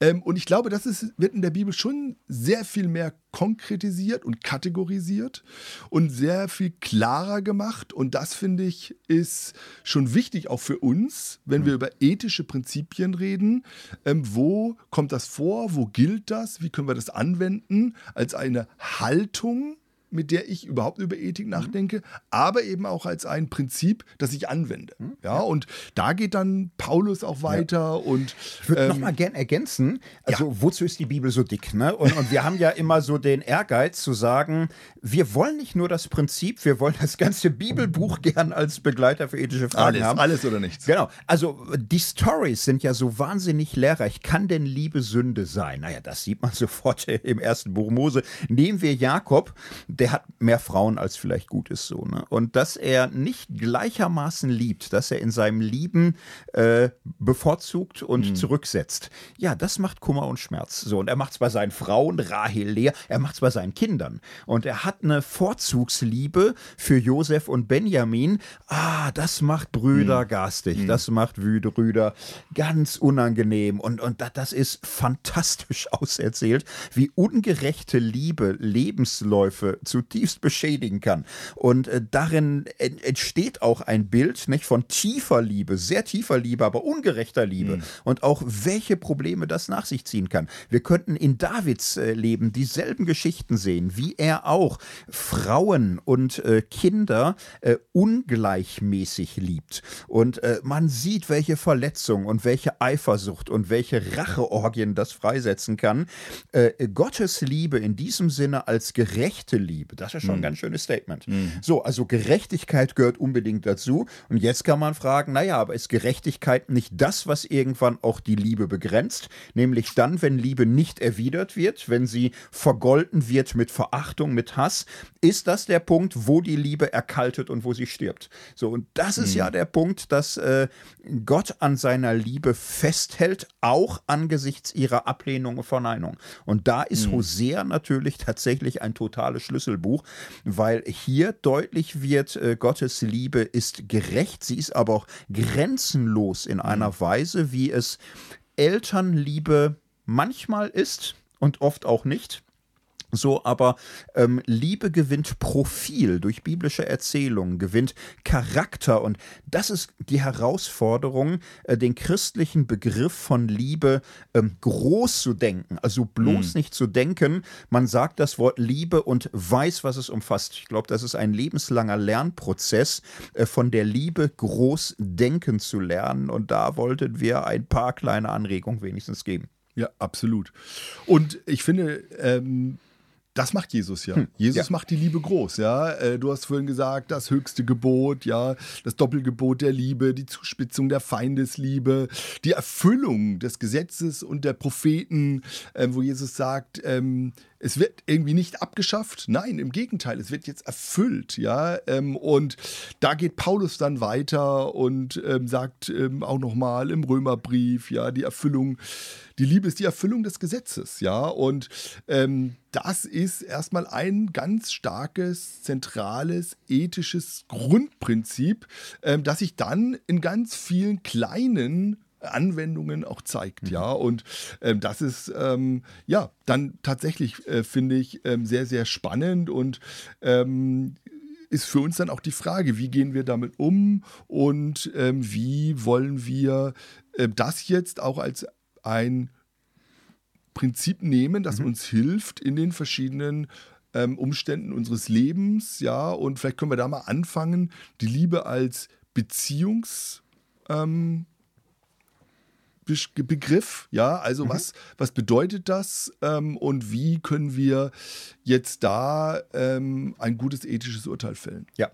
S2: Ähm, und ich glaube, das ist, wird in der Bibel schon sehr viel mehr konkretisiert und kategorisiert und sehr viel klarer gemacht. Und das finde ich ist schon wichtig auch für uns, wenn wir über ethische Prinzipien reden. Ähm, wo kommt das vor? Wo gilt das? Wie können wir das anwenden als eine Haltung? mit der ich überhaupt über Ethik mhm. nachdenke, aber eben auch als ein Prinzip, das ich anwende. Mhm. Ja, und da geht dann Paulus auch weiter ja. und
S1: ich würde ähm, noch mal gern ergänzen, also ja. wozu ist die Bibel so dick, ne? Und, und wir haben ja immer so den Ehrgeiz zu sagen, wir wollen nicht nur das Prinzip, wir wollen das ganze Bibelbuch gern als Begleiter für ethische Fragen
S2: alles,
S1: haben.
S2: Alles oder nichts.
S1: Genau. Also die Stories sind ja so wahnsinnig lehrreich. Kann denn Liebe Sünde sein? Naja, das sieht man sofort im ersten Buch Mose. Nehmen wir Jakob, der hat mehr Frauen als vielleicht gut ist so. Ne? Und dass er nicht gleichermaßen liebt, dass er in seinem Lieben äh, bevorzugt und mhm. zurücksetzt. Ja, das macht Kummer und Schmerz. So, und er macht es bei seinen Frauen, Rahel, Lea, er macht es bei seinen Kindern. Und er hat eine Vorzugsliebe für Josef und Benjamin. Ah, das macht Brüder mhm. garstig, mhm. das macht Brüder ganz unangenehm. Und, und das ist fantastisch auserzählt, wie ungerechte Liebe Lebensläufe zutiefst beschädigen kann. Und äh, darin entsteht auch ein Bild nicht, von tiefer Liebe, sehr tiefer Liebe, aber ungerechter Liebe. Mhm. Und auch welche Probleme das nach sich ziehen kann. Wir könnten in Davids äh, Leben dieselben Geschichten sehen, wie er auch Frauen und äh, Kinder äh, ungleichmäßig liebt. Und äh, man sieht, welche Verletzung und welche Eifersucht und welche Racheorgien das freisetzen kann. Äh, Gottes Liebe in diesem Sinne als gerechte Liebe, das ist schon mhm. ein ganz schönes Statement. Mhm. So, also Gerechtigkeit gehört unbedingt dazu. Und jetzt kann man fragen, naja, aber ist Gerechtigkeit nicht das, was irgendwann auch die Liebe begrenzt? Nämlich dann, wenn Liebe nicht erwidert wird, wenn sie vergolten wird mit Verachtung, mit Hass, ist das der Punkt, wo die Liebe erkaltet und wo sie stirbt. So, und das ist mhm. ja der Punkt, dass äh, Gott an seiner Liebe festhält, auch angesichts ihrer Ablehnung und Verneinung. Und da ist mhm. Hosea natürlich tatsächlich ein totales Schlüsselbuch, weil hier deutlich wird, äh, Gottes Liebe ist gerecht, sie ist aber auch grenzenlos in einer mhm. Weise, wie es Elternliebe manchmal ist und oft auch nicht. So, aber ähm, Liebe gewinnt Profil durch biblische Erzählungen, gewinnt Charakter und das ist die Herausforderung, äh, den christlichen Begriff von Liebe ähm, groß zu denken. Also bloß mhm. nicht zu denken, man sagt das Wort Liebe und weiß, was es umfasst. Ich glaube, das ist ein lebenslanger Lernprozess, äh, von der Liebe groß denken zu lernen und da wollten wir ein paar kleine Anregungen wenigstens geben.
S2: Ja, absolut. Und ich finde, ähm, das macht Jesus ja. Hm, Jesus ja. macht die Liebe groß, ja. Äh, du hast vorhin gesagt, das höchste Gebot, ja, das Doppelgebot der Liebe, die Zuspitzung der Feindesliebe, die Erfüllung des Gesetzes und der Propheten, äh, wo Jesus sagt, ähm, es wird irgendwie nicht abgeschafft. Nein, im Gegenteil, es wird jetzt erfüllt, ja. Ähm, und da geht Paulus dann weiter und ähm, sagt ähm, auch nochmal im Römerbrief, ja, die Erfüllung, die Liebe ist die Erfüllung des Gesetzes, ja. Und ähm, das ist erstmal ein ganz starkes, zentrales, ethisches Grundprinzip, ähm, das sich dann in ganz vielen kleinen Anwendungen auch zeigt, mhm. ja. Und ähm, das ist ähm, ja dann tatsächlich, äh, finde ich, ähm, sehr, sehr spannend und ähm, ist für uns dann auch die Frage, wie gehen wir damit um und ähm, wie wollen wir äh, das jetzt auch als ein Prinzip nehmen, das mhm. uns hilft in den verschiedenen ähm, Umständen unseres Lebens, ja, und vielleicht können wir da mal anfangen, die Liebe als Beziehungs ähm, Begriff, ja, also mhm. was, was bedeutet das ähm, und wie können wir jetzt da ähm, ein gutes ethisches Urteil fällen?
S1: Ja,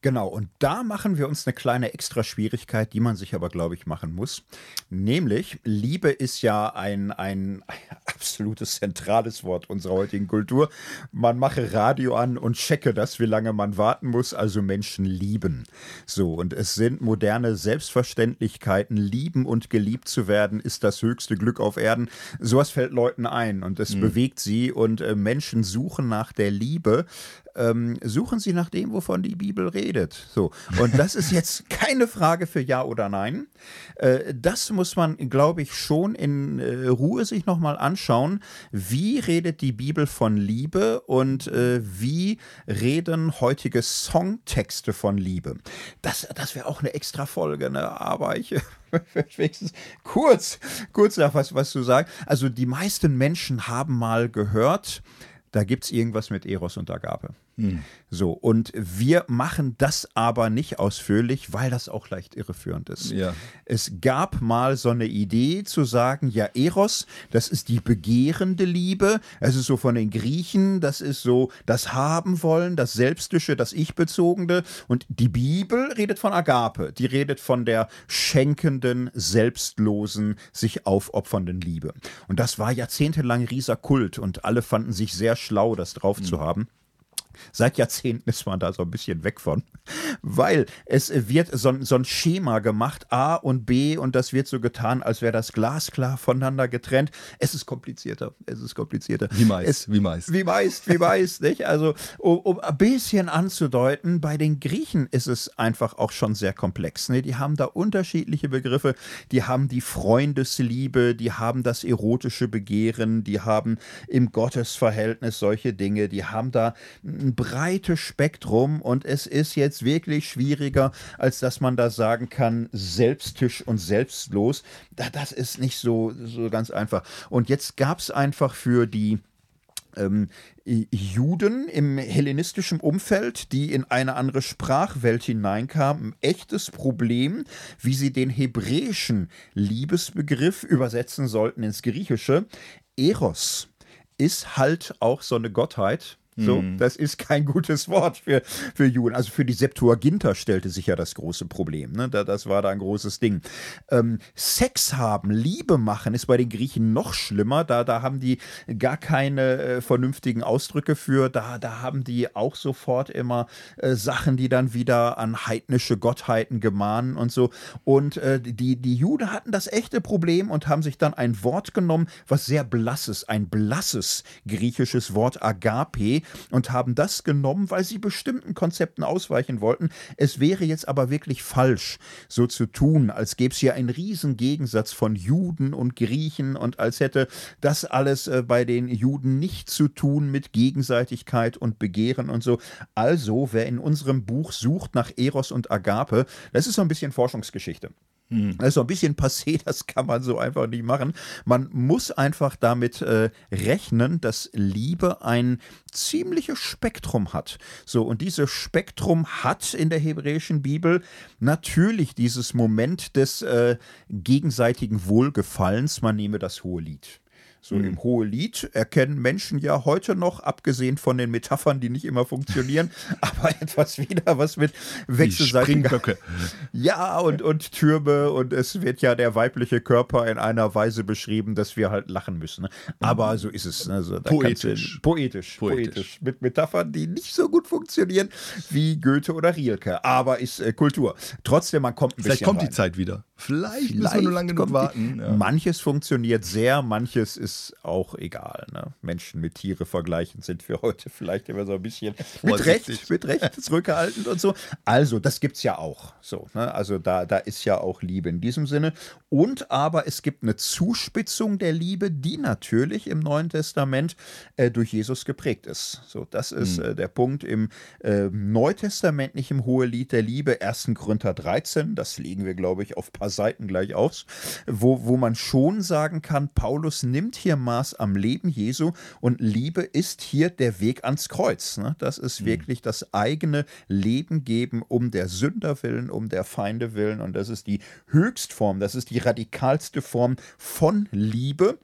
S1: genau. Und da machen wir uns eine kleine extra Schwierigkeit, die man sich aber, glaube ich, machen muss. Nämlich, Liebe ist ja ein, ein absolutes zentrales Wort unserer heutigen Kultur. Man mache Radio an und checke das, wie lange man warten muss, also Menschen lieben. So, und es sind moderne Selbstverständlichkeiten, lieben und geliebt zu werden, ist das höchste Glück auf Erden. Sowas fällt Leuten ein und es mhm. bewegt sie und äh, Menschen suchen nach der Liebe ähm, suchen Sie nach dem, wovon die Bibel redet. So. Und das ist jetzt keine Frage für Ja oder Nein. Äh, das muss man, glaube ich, schon in äh, Ruhe sich nochmal anschauen. Wie redet die Bibel von Liebe und äh, wie reden heutige Songtexte von Liebe? Das, das wäre auch eine extra Folge, ne? aber ich wenigstens kurz, kurz nach was, was du sagst. Also die meisten Menschen haben mal gehört, da gibt es irgendwas mit Eros und Agape. Hm. So, und wir machen das aber nicht ausführlich, weil das auch leicht irreführend ist. Ja. Es gab mal so eine Idee zu sagen, ja, Eros, das ist die begehrende Liebe, es ist so von den Griechen, das ist so das Haben wollen, das Selbstische, das Ich-Bezogene. Und die Bibel redet von Agape, die redet von der schenkenden, selbstlosen, sich aufopfernden Liebe. Und das war jahrzehntelang rieser Kult und alle fanden sich sehr schlau, das drauf mhm. zu haben. Seit Jahrzehnten ist man da so ein bisschen weg von, weil es wird so, so ein Schema gemacht, A und B, und das wird so getan, als wäre das glasklar voneinander getrennt. Es ist komplizierter. Es ist komplizierter.
S2: Wie meist. Es,
S1: wie meist. Wie meist, wie meist, nicht? Also, um, um, ein bisschen anzudeuten, bei den Griechen ist es einfach auch schon sehr komplex. Ne? Die haben da unterschiedliche Begriffe. Die haben die Freundesliebe, die haben das erotische Begehren, die haben im Gottesverhältnis solche Dinge, die haben da ein breites Spektrum und es ist jetzt wirklich schwieriger, als dass man da sagen kann, selbstisch und selbstlos. Das ist nicht so, so ganz einfach. Und jetzt gab es einfach für die ähm, Juden im hellenistischen Umfeld, die in eine andere Sprachwelt hineinkamen, ein echtes Problem, wie sie den hebräischen Liebesbegriff übersetzen sollten ins Griechische. Eros ist halt auch so eine Gottheit, so, mhm. das ist kein gutes Wort für, für Juden. Also für die Septuaginta stellte sich ja das große Problem. Ne? Da, das war da ein großes Ding. Ähm, Sex haben, Liebe machen ist bei den Griechen noch schlimmer. Da, da haben die gar keine äh, vernünftigen Ausdrücke für. Da, da haben die auch sofort immer äh, Sachen, die dann wieder an heidnische Gottheiten gemahnen und so. Und äh, die, die Juden hatten das echte Problem und haben sich dann ein Wort genommen, was sehr blasses, ein blasses griechisches Wort Agape und haben das genommen, weil sie bestimmten Konzepten ausweichen wollten. Es wäre jetzt aber wirklich falsch, so zu tun, als gäbe es hier einen riesen Gegensatz von Juden und Griechen und als hätte das alles äh, bei den Juden nicht zu tun mit Gegenseitigkeit und Begehren und so. Also, wer in unserem Buch sucht nach Eros und Agape, das ist so ein bisschen Forschungsgeschichte. Hm. Das ist so ein bisschen passé, das kann man so einfach nicht machen. Man muss einfach damit äh, rechnen, dass Liebe ein ziemliches Spektrum hat. So, und dieses Spektrum hat in der hebräischen Bibel natürlich dieses Moment des äh, gegenseitigen Wohlgefallens. Man nehme das hohe Lied. So mhm. im Hohelied erkennen Menschen ja heute noch, abgesehen von den Metaphern, die nicht immer funktionieren, aber etwas wieder, was mit wechselseitiger... Ja, und, und Türme und es wird ja der weibliche Körper in einer Weise beschrieben, dass wir halt lachen müssen. Ne? Aber mhm. so ist es. Also,
S2: poetisch.
S1: Du, poetisch. Poetisch. Poetisch. Mit Metaphern, die nicht so gut funktionieren wie Goethe oder Rielke. Aber ist äh, Kultur. Trotzdem, man kommt ein
S2: Vielleicht
S1: bisschen
S2: kommt rein. die Zeit wieder. Vielleicht, Vielleicht müssen wir nur lange genug warten.
S1: Ja. Manches funktioniert sehr, manches ist auch egal. Ne? Menschen mit Tiere vergleichen sind wir heute vielleicht immer so ein bisschen mit Recht, mit Recht zurückhaltend und so. Also, das gibt es ja auch. So, ne? Also da, da ist ja auch Liebe in diesem Sinne. Und aber es gibt eine Zuspitzung der Liebe, die natürlich im Neuen Testament äh, durch Jesus geprägt ist. So, das ist hm. äh, der Punkt im äh, neutestamentlichen Hohelied der Liebe, 1. Korinther 13. Das legen wir, glaube ich, auf ein paar Seiten gleich aus, wo, wo man schon sagen kann, Paulus nimmt hier Maß am Leben Jesu und Liebe ist hier der Weg ans Kreuz. Ne? Das ist mhm. wirklich das eigene Leben geben um der Sünder willen, um der Feinde willen und das ist die Höchstform, das ist die radikalste Form von Liebe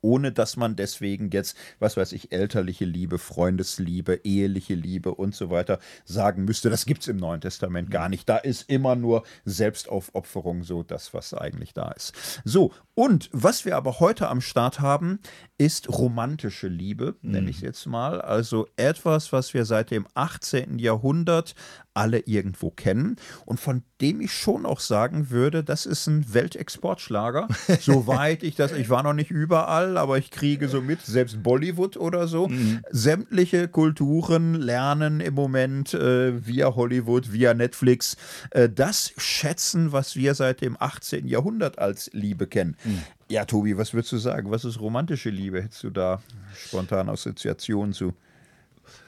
S1: ohne dass man deswegen jetzt, was weiß ich, elterliche Liebe, Freundesliebe, eheliche Liebe und so weiter sagen müsste. Das gibt es im Neuen Testament gar nicht. Da ist immer nur Selbstaufopferung so das, was eigentlich da ist. So, und was wir aber heute am Start haben, ist romantische Liebe, nenne ich es jetzt mal. Also etwas, was wir seit dem 18. Jahrhundert alle irgendwo kennen und von dem ich schon auch sagen würde, das ist ein Weltexportschlager. Soweit ich das, ich war noch nicht überall, aber ich kriege so mit, selbst Bollywood oder so. Mhm. Sämtliche Kulturen lernen im Moment äh, via Hollywood, via Netflix äh, das schätzen, was wir seit dem 18. Jahrhundert als Liebe kennen. Mhm. Ja, Tobi, was würdest du sagen? Was ist romantische Liebe? Hättest du da spontan Assoziationen zu?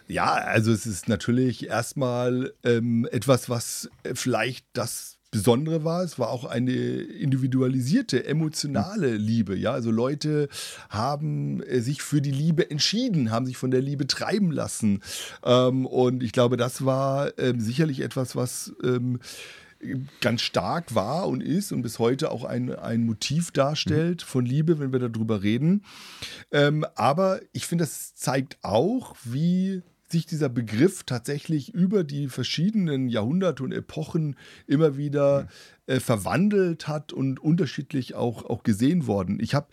S2: Ja, also es ist natürlich erstmal ähm, etwas, was vielleicht das Besondere war, es war auch eine individualisierte, emotionale Liebe. Ja, also Leute haben äh, sich für die Liebe entschieden, haben sich von der Liebe treiben lassen. Ähm, und ich glaube, das war ähm, sicherlich etwas, was ähm, ganz stark war und ist und bis heute auch ein, ein Motiv darstellt von Liebe, wenn wir darüber reden. Ähm, aber ich finde, das zeigt auch, wie sich dieser Begriff tatsächlich über die verschiedenen Jahrhunderte und Epochen immer wieder äh, verwandelt hat und unterschiedlich auch, auch gesehen worden. Ich habe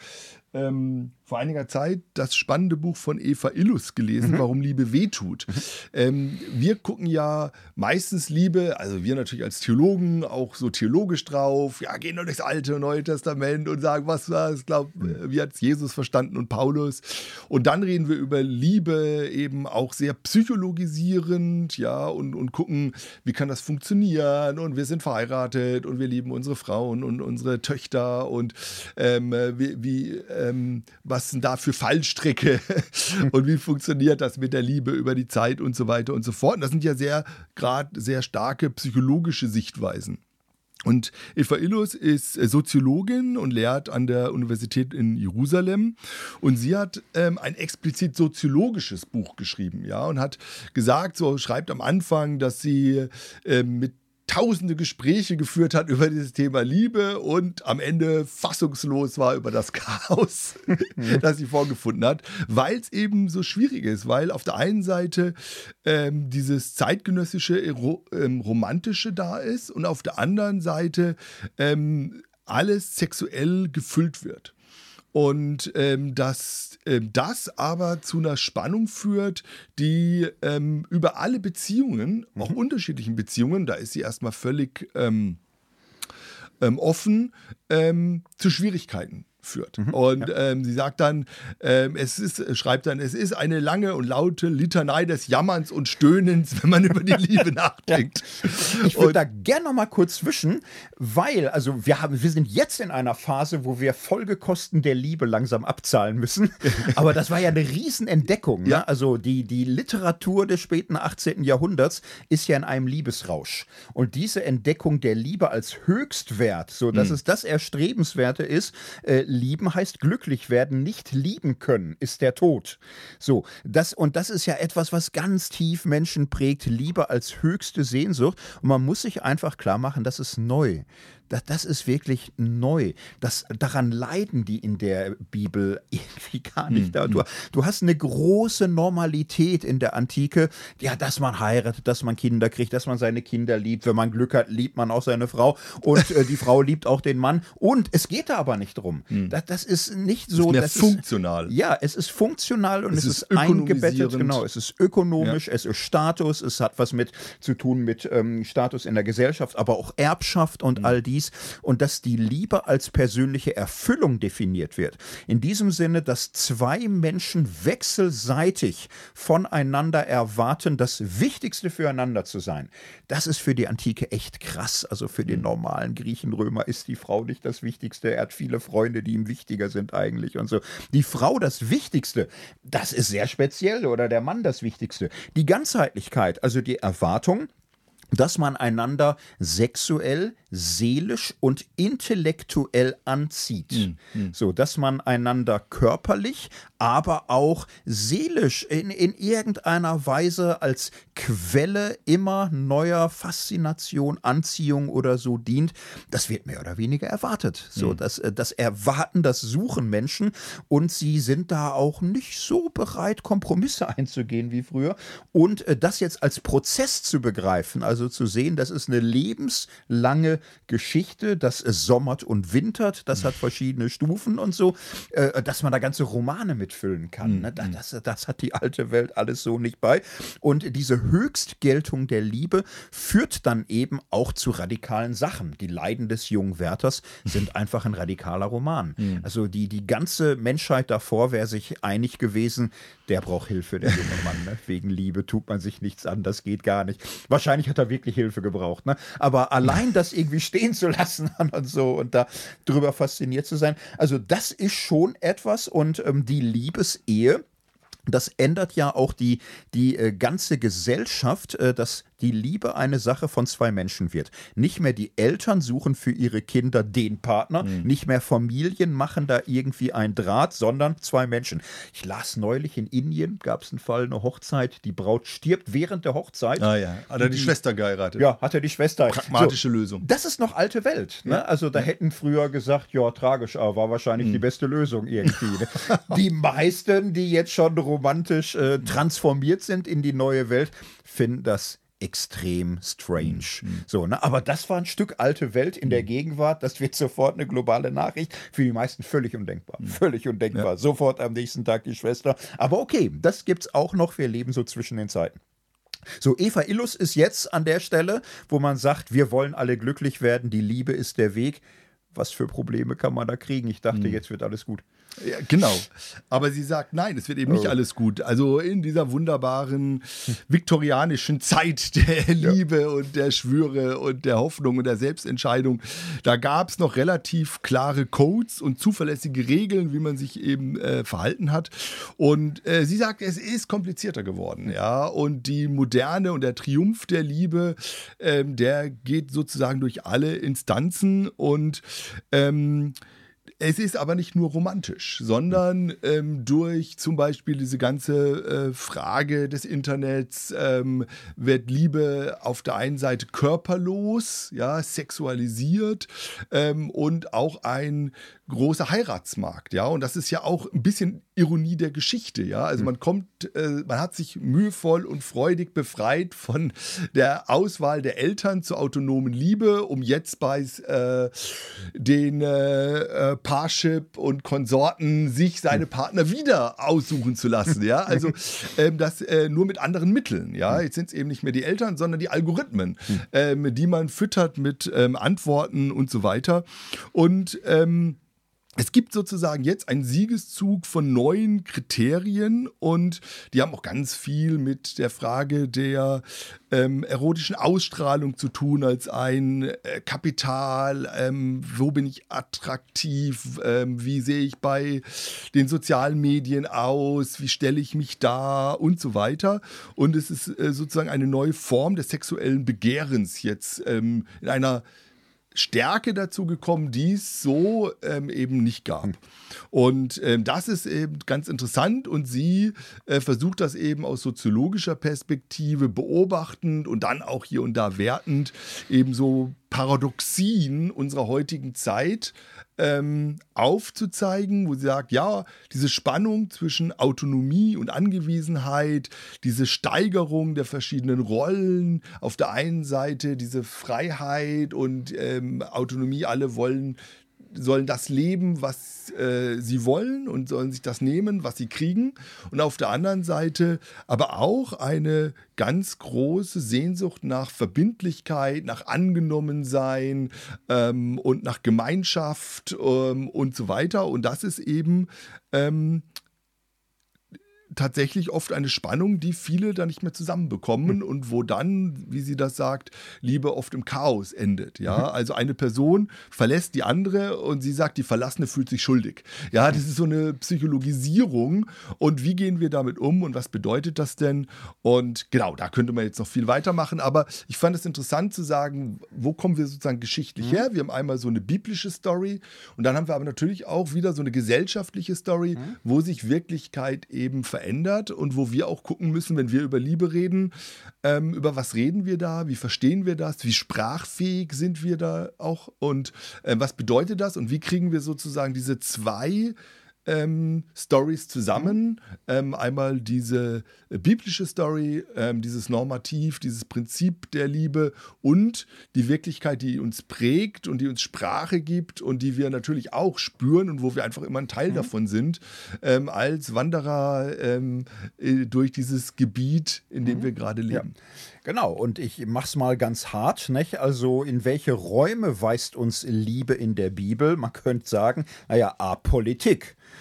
S2: ähm, vor einiger Zeit das spannende Buch von Eva Illus gelesen, mhm. Warum Liebe wehtut. Mhm. Ähm, wir gucken ja meistens Liebe, also wir natürlich als Theologen auch so theologisch drauf, ja, gehen nur durchs Alte und Neue Testament und sagen, was war es, glaub, mhm. wie hat es Jesus verstanden und Paulus. Und dann reden wir über Liebe eben auch sehr psychologisierend, ja, und, und gucken, wie kann das funktionieren und wir sind verheiratet und wir wir lieben unsere Frauen und unsere Töchter und ähm, wie, wie ähm, was sind da für Fallstricke und wie funktioniert das mit der Liebe über die Zeit und so weiter und so fort. Und das sind ja sehr gerade sehr starke psychologische Sichtweisen. Und Eva Illus ist Soziologin und lehrt an der Universität in Jerusalem. Und sie hat ähm, ein explizit soziologisches Buch geschrieben, ja, und hat gesagt, so schreibt am Anfang, dass sie äh, mit tausende Gespräche geführt hat über dieses Thema Liebe und am Ende fassungslos war über das Chaos, das sie vorgefunden hat, weil es eben so schwierig ist, weil auf der einen Seite ähm, dieses zeitgenössische, ähm, romantische da ist und auf der anderen Seite ähm, alles sexuell gefüllt wird. Und ähm, dass ähm, das aber zu einer Spannung führt, die ähm, über alle Beziehungen, auch mhm. unterschiedlichen Beziehungen, da ist sie erstmal völlig ähm, ähm, offen, ähm, zu Schwierigkeiten führt. Mhm, und ja. ähm, sie sagt dann, ähm, es ist, schreibt dann, es ist eine lange und laute Litanei des Jammerns und Stöhnens, wenn man über die Liebe nachdenkt.
S1: Ja. Ich würde da gerne noch mal kurz zwischen, weil, also wir haben, wir sind jetzt in einer Phase, wo wir Folgekosten der Liebe langsam abzahlen müssen. Aber das war ja eine Riesenentdeckung. Ne? Ja. Also die, die Literatur des späten 18. Jahrhunderts ist ja in einem Liebesrausch. Und diese Entdeckung der Liebe als Höchstwert, so dass mhm. es das Erstrebenswerte ist, äh, lieben heißt glücklich werden, nicht lieben können ist der Tod. So, das und das ist ja etwas, was ganz tief Menschen prägt, Liebe als höchste Sehnsucht und man muss sich einfach klar machen, das ist neu das, das ist wirklich neu. Das, daran leiden die in der Bibel irgendwie gar nicht. Mhm. Du, du hast eine große Normalität in der Antike, ja, dass man heiratet, dass man Kinder kriegt, dass man seine Kinder liebt. Wenn man Glück hat, liebt man auch seine Frau und äh, die Frau liebt auch den Mann. Und es geht da aber nicht drum. Mhm. Das, das, ist nicht so.
S2: Es ist mehr funktional.
S1: Ist, ja, es ist funktional und es, es ist, ist eingebettet. Genau, es ist ökonomisch, ja. es ist Status, es hat was mit zu tun mit ähm, Status in der Gesellschaft, aber auch Erbschaft und mhm. all die dies und dass die Liebe als persönliche Erfüllung definiert wird. In diesem Sinne, dass zwei Menschen wechselseitig voneinander erwarten, das Wichtigste füreinander zu sein. Das ist für die Antike echt krass. Also für den normalen Griechenrömer ist die Frau nicht das Wichtigste. Er hat viele Freunde, die ihm wichtiger sind eigentlich und so. Die Frau das Wichtigste, das ist sehr speziell oder der Mann das Wichtigste. Die Ganzheitlichkeit, also die Erwartung, dass man einander sexuell, seelisch und intellektuell anzieht. Mhm. So, dass man einander körperlich, aber auch seelisch in, in irgendeiner Weise als Quelle immer neuer Faszination, Anziehung oder so dient. Das wird mehr oder weniger erwartet. So, mhm. das, äh, das Erwarten, das suchen Menschen und sie sind da auch nicht so bereit, Kompromisse einzugehen wie früher. Und äh, das jetzt als Prozess zu begreifen, also also zu sehen, das ist eine lebenslange Geschichte, das sommert und wintert, das hat verschiedene Stufen und so, äh, dass man da ganze Romane mitfüllen kann. Ne? Mhm. Das, das hat die alte Welt alles so nicht bei. Und diese Höchstgeltung der Liebe führt dann eben auch zu radikalen Sachen. Die Leiden des jungen Werthers sind einfach ein radikaler Roman. Mhm. Also die, die ganze Menschheit davor wäre sich einig gewesen, der braucht Hilfe, der junge Mann. Ne? Wegen Liebe tut man sich nichts an, das geht gar nicht. Wahrscheinlich hat er wirklich Hilfe gebraucht. Ne? Aber allein das irgendwie stehen zu lassen und so und da drüber fasziniert zu sein, also das ist schon etwas und ähm, die Liebesehe, das ändert ja auch die, die äh, ganze Gesellschaft, äh, dass die Liebe eine Sache von zwei Menschen wird. Nicht mehr die Eltern suchen für ihre Kinder den Partner, mhm. nicht mehr Familien machen da irgendwie ein Draht, sondern zwei Menschen. Ich las neulich in Indien, gab es einen Fall, eine Hochzeit, die Braut stirbt während der Hochzeit.
S2: Ah ja, hat er die, die Schwester geheiratet.
S1: Ja, hat er die Schwester.
S2: Pragmatische so, Lösung.
S1: Das ist noch alte Welt. Ne? Ja. Also da hätten früher gesagt, ja, tragisch, aber war wahrscheinlich mhm. die beste Lösung irgendwie. Ne? die meisten, die jetzt schon romantisch äh, transformiert sind in die neue Welt, finden das extrem strange. Mhm. So, ne? Aber das war ein Stück alte Welt in der mhm. Gegenwart. Das wird sofort eine globale Nachricht. Für die meisten völlig undenkbar. Mhm. Völlig undenkbar. Ja. Sofort am nächsten Tag die Schwester. Aber okay, das gibt's auch noch. Wir leben so zwischen den Zeiten. So, Eva Illus ist jetzt an der Stelle, wo man sagt, wir wollen alle glücklich werden, die Liebe ist der Weg. was für Probleme kann man da kriegen? Ich dachte, hm. jetzt wird alles gut.
S2: Ja, genau. Aber sie sagt, nein, es wird eben nicht oh. alles gut. Also in dieser wunderbaren viktorianischen Zeit der Liebe ja. und der Schwüre und der Hoffnung und der Selbstentscheidung, da gab es noch relativ klare Codes und zuverlässige Regeln, wie man sich eben äh, verhalten hat. Und äh, sie sagt, es ist komplizierter geworden, ja. Und die Moderne und der Triumph der Liebe, ähm, der geht sozusagen durch alle Instanzen und ähm, es ist aber nicht nur romantisch, sondern ähm, durch zum Beispiel diese ganze äh, Frage des Internets ähm, wird Liebe auf der einen Seite körperlos, ja, sexualisiert ähm, und auch ein großer Heiratsmarkt, ja, und das ist ja auch ein bisschen Ironie der Geschichte, ja, also hm. man kommt, äh, man hat sich mühevoll und freudig befreit von der Auswahl der Eltern zur autonomen Liebe, um jetzt bei äh, den äh, äh Parship und Konsorten sich seine hm. Partner wieder aussuchen zu lassen, ja, also ähm, das äh, nur mit anderen Mitteln, ja, hm. jetzt sind es eben nicht mehr die Eltern, sondern die Algorithmen, ähm, die man füttert mit ähm, Antworten und so weiter und ähm, es gibt sozusagen jetzt einen Siegeszug von neuen Kriterien und die haben auch ganz viel mit der Frage der ähm, erotischen Ausstrahlung zu tun als ein äh, Kapital. Ähm, wo bin ich attraktiv? Ähm, wie sehe ich bei den sozialen Medien aus? Wie stelle ich mich da? Und so weiter. Und es ist äh, sozusagen eine neue Form des sexuellen Begehrens jetzt ähm, in einer Stärke dazu gekommen, die es so ähm, eben nicht gab. Und ähm, das ist eben ganz interessant und sie äh, versucht das eben aus soziologischer Perspektive beobachtend und dann auch hier und da wertend eben so Paradoxien unserer heutigen Zeit ähm, aufzuzeigen, wo sie sagt, ja, diese Spannung zwischen Autonomie und Angewiesenheit, diese Steigerung der verschiedenen Rollen, auf der einen Seite diese Freiheit und ähm, Autonomie, alle wollen sollen das leben, was äh, sie wollen und sollen sich das nehmen, was sie kriegen. Und auf der anderen Seite aber auch eine ganz große Sehnsucht nach Verbindlichkeit, nach Angenommensein ähm, und nach Gemeinschaft ähm, und so weiter. Und das ist eben ähm, tatsächlich oft eine Spannung, die viele dann nicht mehr zusammenbekommen mhm. und wo dann, wie sie das sagt, Liebe oft im Chaos endet. Ja, mhm. also eine Person verlässt die andere und sie sagt, die Verlassene fühlt sich schuldig. Ja, das ist so eine Psychologisierung und wie gehen wir damit um und was bedeutet das denn? Und genau, da könnte man jetzt noch viel weitermachen, aber ich fand es interessant zu sagen, wo kommen wir sozusagen geschichtlich mhm. her? Wir haben einmal so eine biblische Story und dann haben wir aber natürlich auch wieder so eine gesellschaftliche Story, mhm. wo sich Wirklichkeit eben verändert verändert und wo wir auch gucken müssen, wenn wir über Liebe reden, ähm, über was reden wir da, wie verstehen wir das, wie sprachfähig sind wir da auch und äh, was bedeutet das und wie kriegen wir sozusagen diese zwei ähm, Stories zusammen. Ähm, einmal diese äh, biblische Story, ähm, dieses Normativ, dieses Prinzip der Liebe und die Wirklichkeit, die uns prägt und die uns Sprache gibt und die wir natürlich auch spüren und wo wir einfach immer ein Teil mhm. davon sind, ähm, als Wanderer ähm, äh, durch dieses Gebiet, in dem mhm. wir gerade leben. Ja.
S1: Genau, und ich mach's mal ganz hart, nicht? Also, in welche Räume weist uns Liebe in der Bibel? Man könnte sagen, naja, A,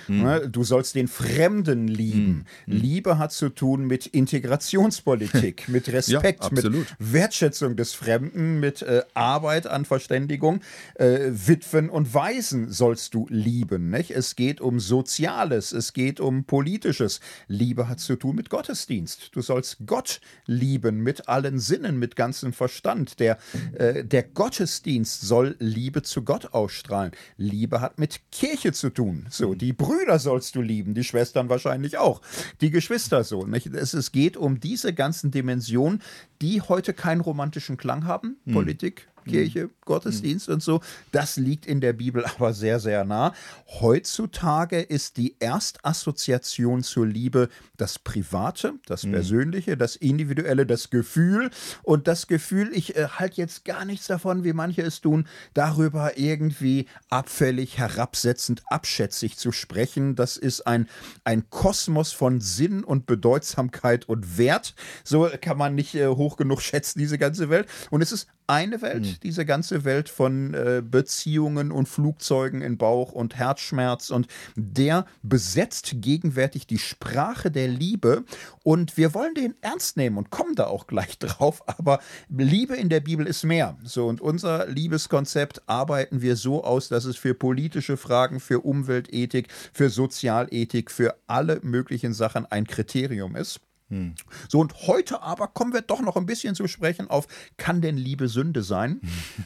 S1: Politik. Mhm. Du sollst den Fremden lieben. Mhm. Liebe hat zu tun mit Integrationspolitik, mit Respekt, ja, mit Wertschätzung des Fremden, mit äh, Arbeit an Verständigung. Äh, Witwen und Waisen sollst du lieben. Nicht? Es geht um Soziales, es geht um Politisches. Liebe hat zu tun mit Gottesdienst. Du sollst Gott lieben mit allen Sinnen, mit ganzem Verstand. Der, äh, der Gottesdienst soll Liebe zu Gott ausstrahlen. Liebe hat mit Kirche zu tun. So, die Brüder sollst du lieben, die Schwestern wahrscheinlich auch, die Geschwister so. Nicht? Es, es geht um diese ganzen Dimensionen, die heute keinen romantischen Klang haben. Hm. Politik, Kirche, mhm. Gottesdienst und so. Das liegt in der Bibel aber sehr, sehr nah. Heutzutage ist die Erstassoziation zur Liebe das Private, das mhm. Persönliche, das Individuelle, das Gefühl. Und das Gefühl, ich äh, halte jetzt gar nichts davon, wie manche es tun, darüber irgendwie abfällig, herabsetzend, abschätzig zu sprechen. Das ist ein, ein Kosmos von Sinn und Bedeutsamkeit und Wert. So kann man nicht äh, hoch genug schätzen, diese ganze Welt. Und es ist eine Welt, mhm. diese ganze Welt von äh, Beziehungen und Flugzeugen in Bauch und Herzschmerz und der besetzt gegenwärtig die Sprache der Liebe und wir wollen den ernst nehmen und kommen da auch gleich drauf, aber Liebe in der Bibel ist mehr. So und unser Liebeskonzept arbeiten wir so aus, dass es für politische Fragen, für Umweltethik, für Sozialethik, für alle möglichen Sachen ein Kriterium ist. Hm. So, und heute aber kommen wir doch noch ein bisschen zu sprechen auf Kann denn Liebe Sünde sein?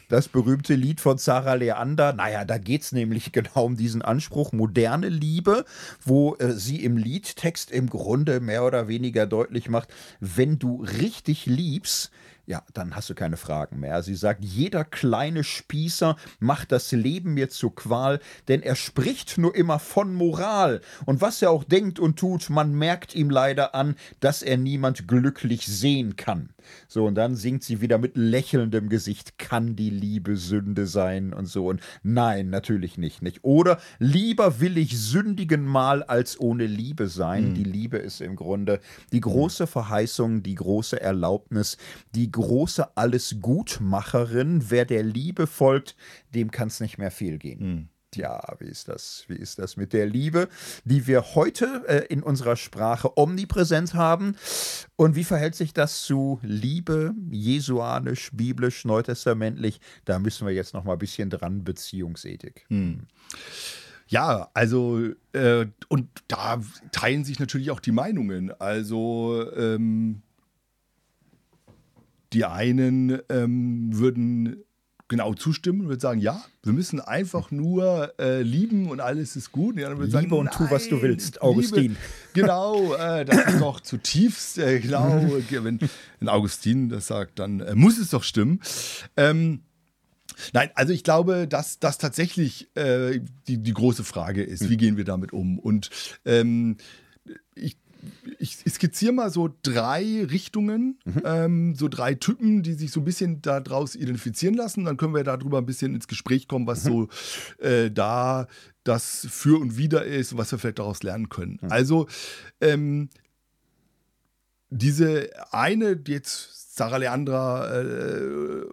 S1: Das berühmte Lied von Sarah Leander. Naja, da geht es nämlich genau um diesen Anspruch, moderne Liebe, wo äh, sie im Liedtext im Grunde mehr oder weniger deutlich macht, wenn du richtig liebst, ja, dann hast du keine Fragen mehr. Sie sagt, jeder kleine Spießer macht das Leben mir zur Qual, denn er spricht nur immer von Moral. Und was er auch denkt und tut, man merkt ihm leider an, dass er niemand glücklich sehen kann. So, und dann singt sie wieder mit lächelndem Gesicht, kann die Liebe Sünde sein und so. Und nein, natürlich nicht, nicht. Oder lieber will ich sündigen mal als ohne Liebe sein. Mhm. Die Liebe ist im Grunde die große Verheißung, die große Erlaubnis, die große Allesgutmacherin. Wer der Liebe folgt, dem kann es nicht mehr viel gehen. Mhm. Tja, wie ist das? Wie ist das mit der Liebe, die wir heute äh, in unserer Sprache omnipräsent haben? Und wie verhält sich das zu Liebe, jesuanisch, biblisch, neutestamentlich? Da müssen wir jetzt noch mal ein bisschen dran, Beziehungsethik. Hm.
S2: Ja, also, äh, und da teilen sich natürlich auch die Meinungen. Also, ähm, die einen ähm, würden genau zustimmen und würde sagen, ja, wir müssen einfach nur äh, lieben und alles ist gut. Und
S1: Liebe sagen, und tu, was du willst, Augustin. Liebe,
S2: genau, äh, das ist doch zutiefst, äh, genau, wenn, wenn, Augustin das sagt, dann äh, muss es doch stimmen. Ähm, Nein, also ich glaube, dass das tatsächlich äh, die, die große Frage ist, wie gehen wir damit um? Und ähm, ich ich skizziere mal so drei Richtungen, mhm. ähm, so drei Typen, die sich so ein bisschen daraus identifizieren lassen. Dann können wir darüber ein bisschen ins Gespräch kommen, was mhm. so äh, da das für und wider ist und was wir vielleicht daraus lernen können. Mhm. Also ähm, diese eine, jetzt Sarah Leandra äh,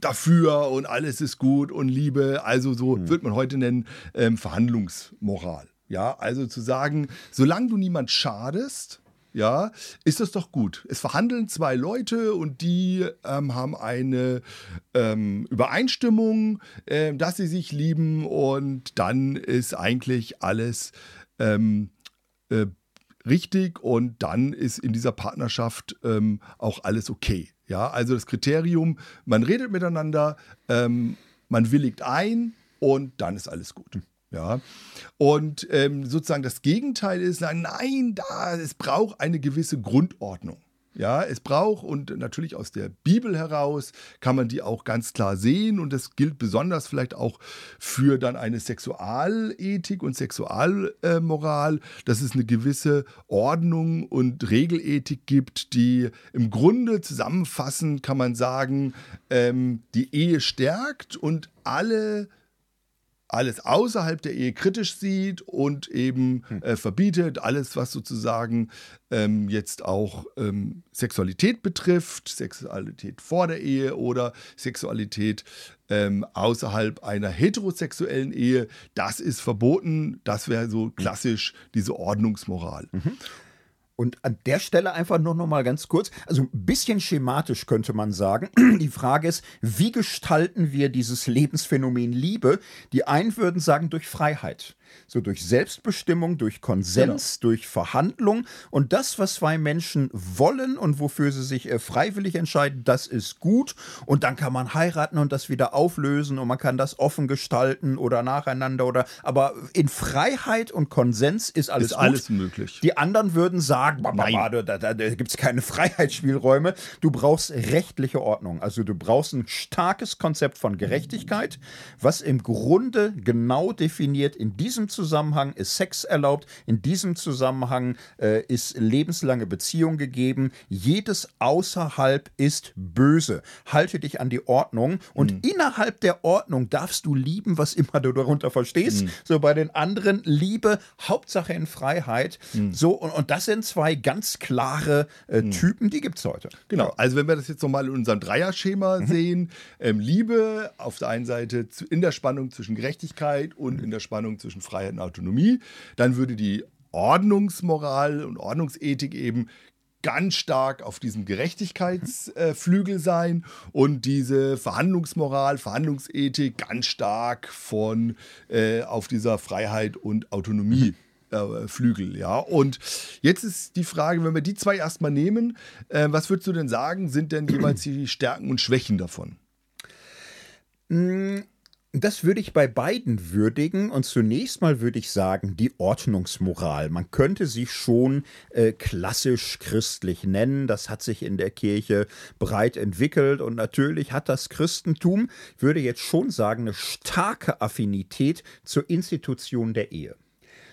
S2: dafür und alles ist gut und Liebe, also so mhm. wird man heute nennen, ähm, Verhandlungsmoral. Ja, also zu sagen, solange du niemand schadest, ja, ist das doch gut. Es verhandeln zwei Leute und die ähm, haben eine ähm, Übereinstimmung, äh, dass sie sich lieben und dann ist eigentlich alles ähm, äh, richtig und dann ist in dieser Partnerschaft ähm, auch alles okay. Ja, also das Kriterium, man redet miteinander, ähm, man willigt ein und dann ist alles gut. Ja, und ähm, sozusagen das Gegenteil ist, nein, da, es braucht eine gewisse Grundordnung. Ja, es braucht und natürlich aus der Bibel heraus kann man die auch ganz klar sehen und das gilt besonders vielleicht auch für dann eine Sexualethik und Sexualmoral, dass es eine gewisse Ordnung und Regelethik gibt, die im Grunde zusammenfassend kann man sagen, ähm, die Ehe stärkt und alle alles außerhalb der Ehe kritisch sieht und eben hm. äh, verbietet, alles, was sozusagen ähm, jetzt auch ähm, Sexualität betrifft, Sexualität vor der Ehe oder Sexualität ähm, außerhalb einer heterosexuellen Ehe, das ist verboten. Das wäre so klassisch diese Ordnungsmoral. Mhm.
S1: Und an der Stelle einfach nur noch mal ganz kurz, also ein bisschen schematisch könnte man sagen. Die Frage ist, wie gestalten wir dieses Lebensphänomen Liebe? Die einen würden sagen durch Freiheit so durch Selbstbestimmung, durch Konsens, genau. durch Verhandlung. Und das, was zwei Menschen wollen und wofür sie sich äh, freiwillig entscheiden, das ist gut. Und dann kann man heiraten und das wieder auflösen und man kann das offen gestalten oder nacheinander oder. Aber in Freiheit und Konsens ist alles
S2: ist gut. alles möglich.
S1: Die anderen würden sagen, Nein. da, da, da, da gibt es keine Freiheitsspielräume. Du brauchst rechtliche Ordnung. Also du brauchst ein starkes Konzept von Gerechtigkeit, was im Grunde genau definiert in diesem diesem Zusammenhang ist Sex erlaubt, in diesem Zusammenhang äh, ist lebenslange Beziehung gegeben. Jedes außerhalb ist böse. Halte dich an die Ordnung und mhm. innerhalb der Ordnung darfst du lieben, was immer du darunter verstehst. Mhm. So bei den anderen Liebe, Hauptsache in Freiheit. Mhm. So und, und das sind zwei ganz klare äh, hm. Typen, die gibt es heute.
S2: Genau, also wenn wir das jetzt nochmal in unserem Dreierschema mhm. sehen, ähm, Liebe auf der einen Seite in der Spannung zwischen Gerechtigkeit und in der Spannung zwischen Freiheit und Autonomie, dann würde die Ordnungsmoral und Ordnungsethik eben ganz stark auf diesem Gerechtigkeitsflügel sein und diese Verhandlungsmoral, Verhandlungsethik ganz stark von äh, auf dieser Freiheit und Autonomie. Äh, Flügel, ja. Und jetzt ist die Frage, wenn wir die zwei erstmal nehmen, äh, was würdest du denn sagen, sind denn jeweils die Stärken und Schwächen davon?
S1: Das würde ich bei beiden würdigen und zunächst mal würde ich sagen, die Ordnungsmoral. Man könnte sie schon äh, klassisch christlich nennen. Das hat sich in der Kirche breit entwickelt und natürlich hat das Christentum, würde jetzt schon sagen, eine starke Affinität zur Institution der Ehe.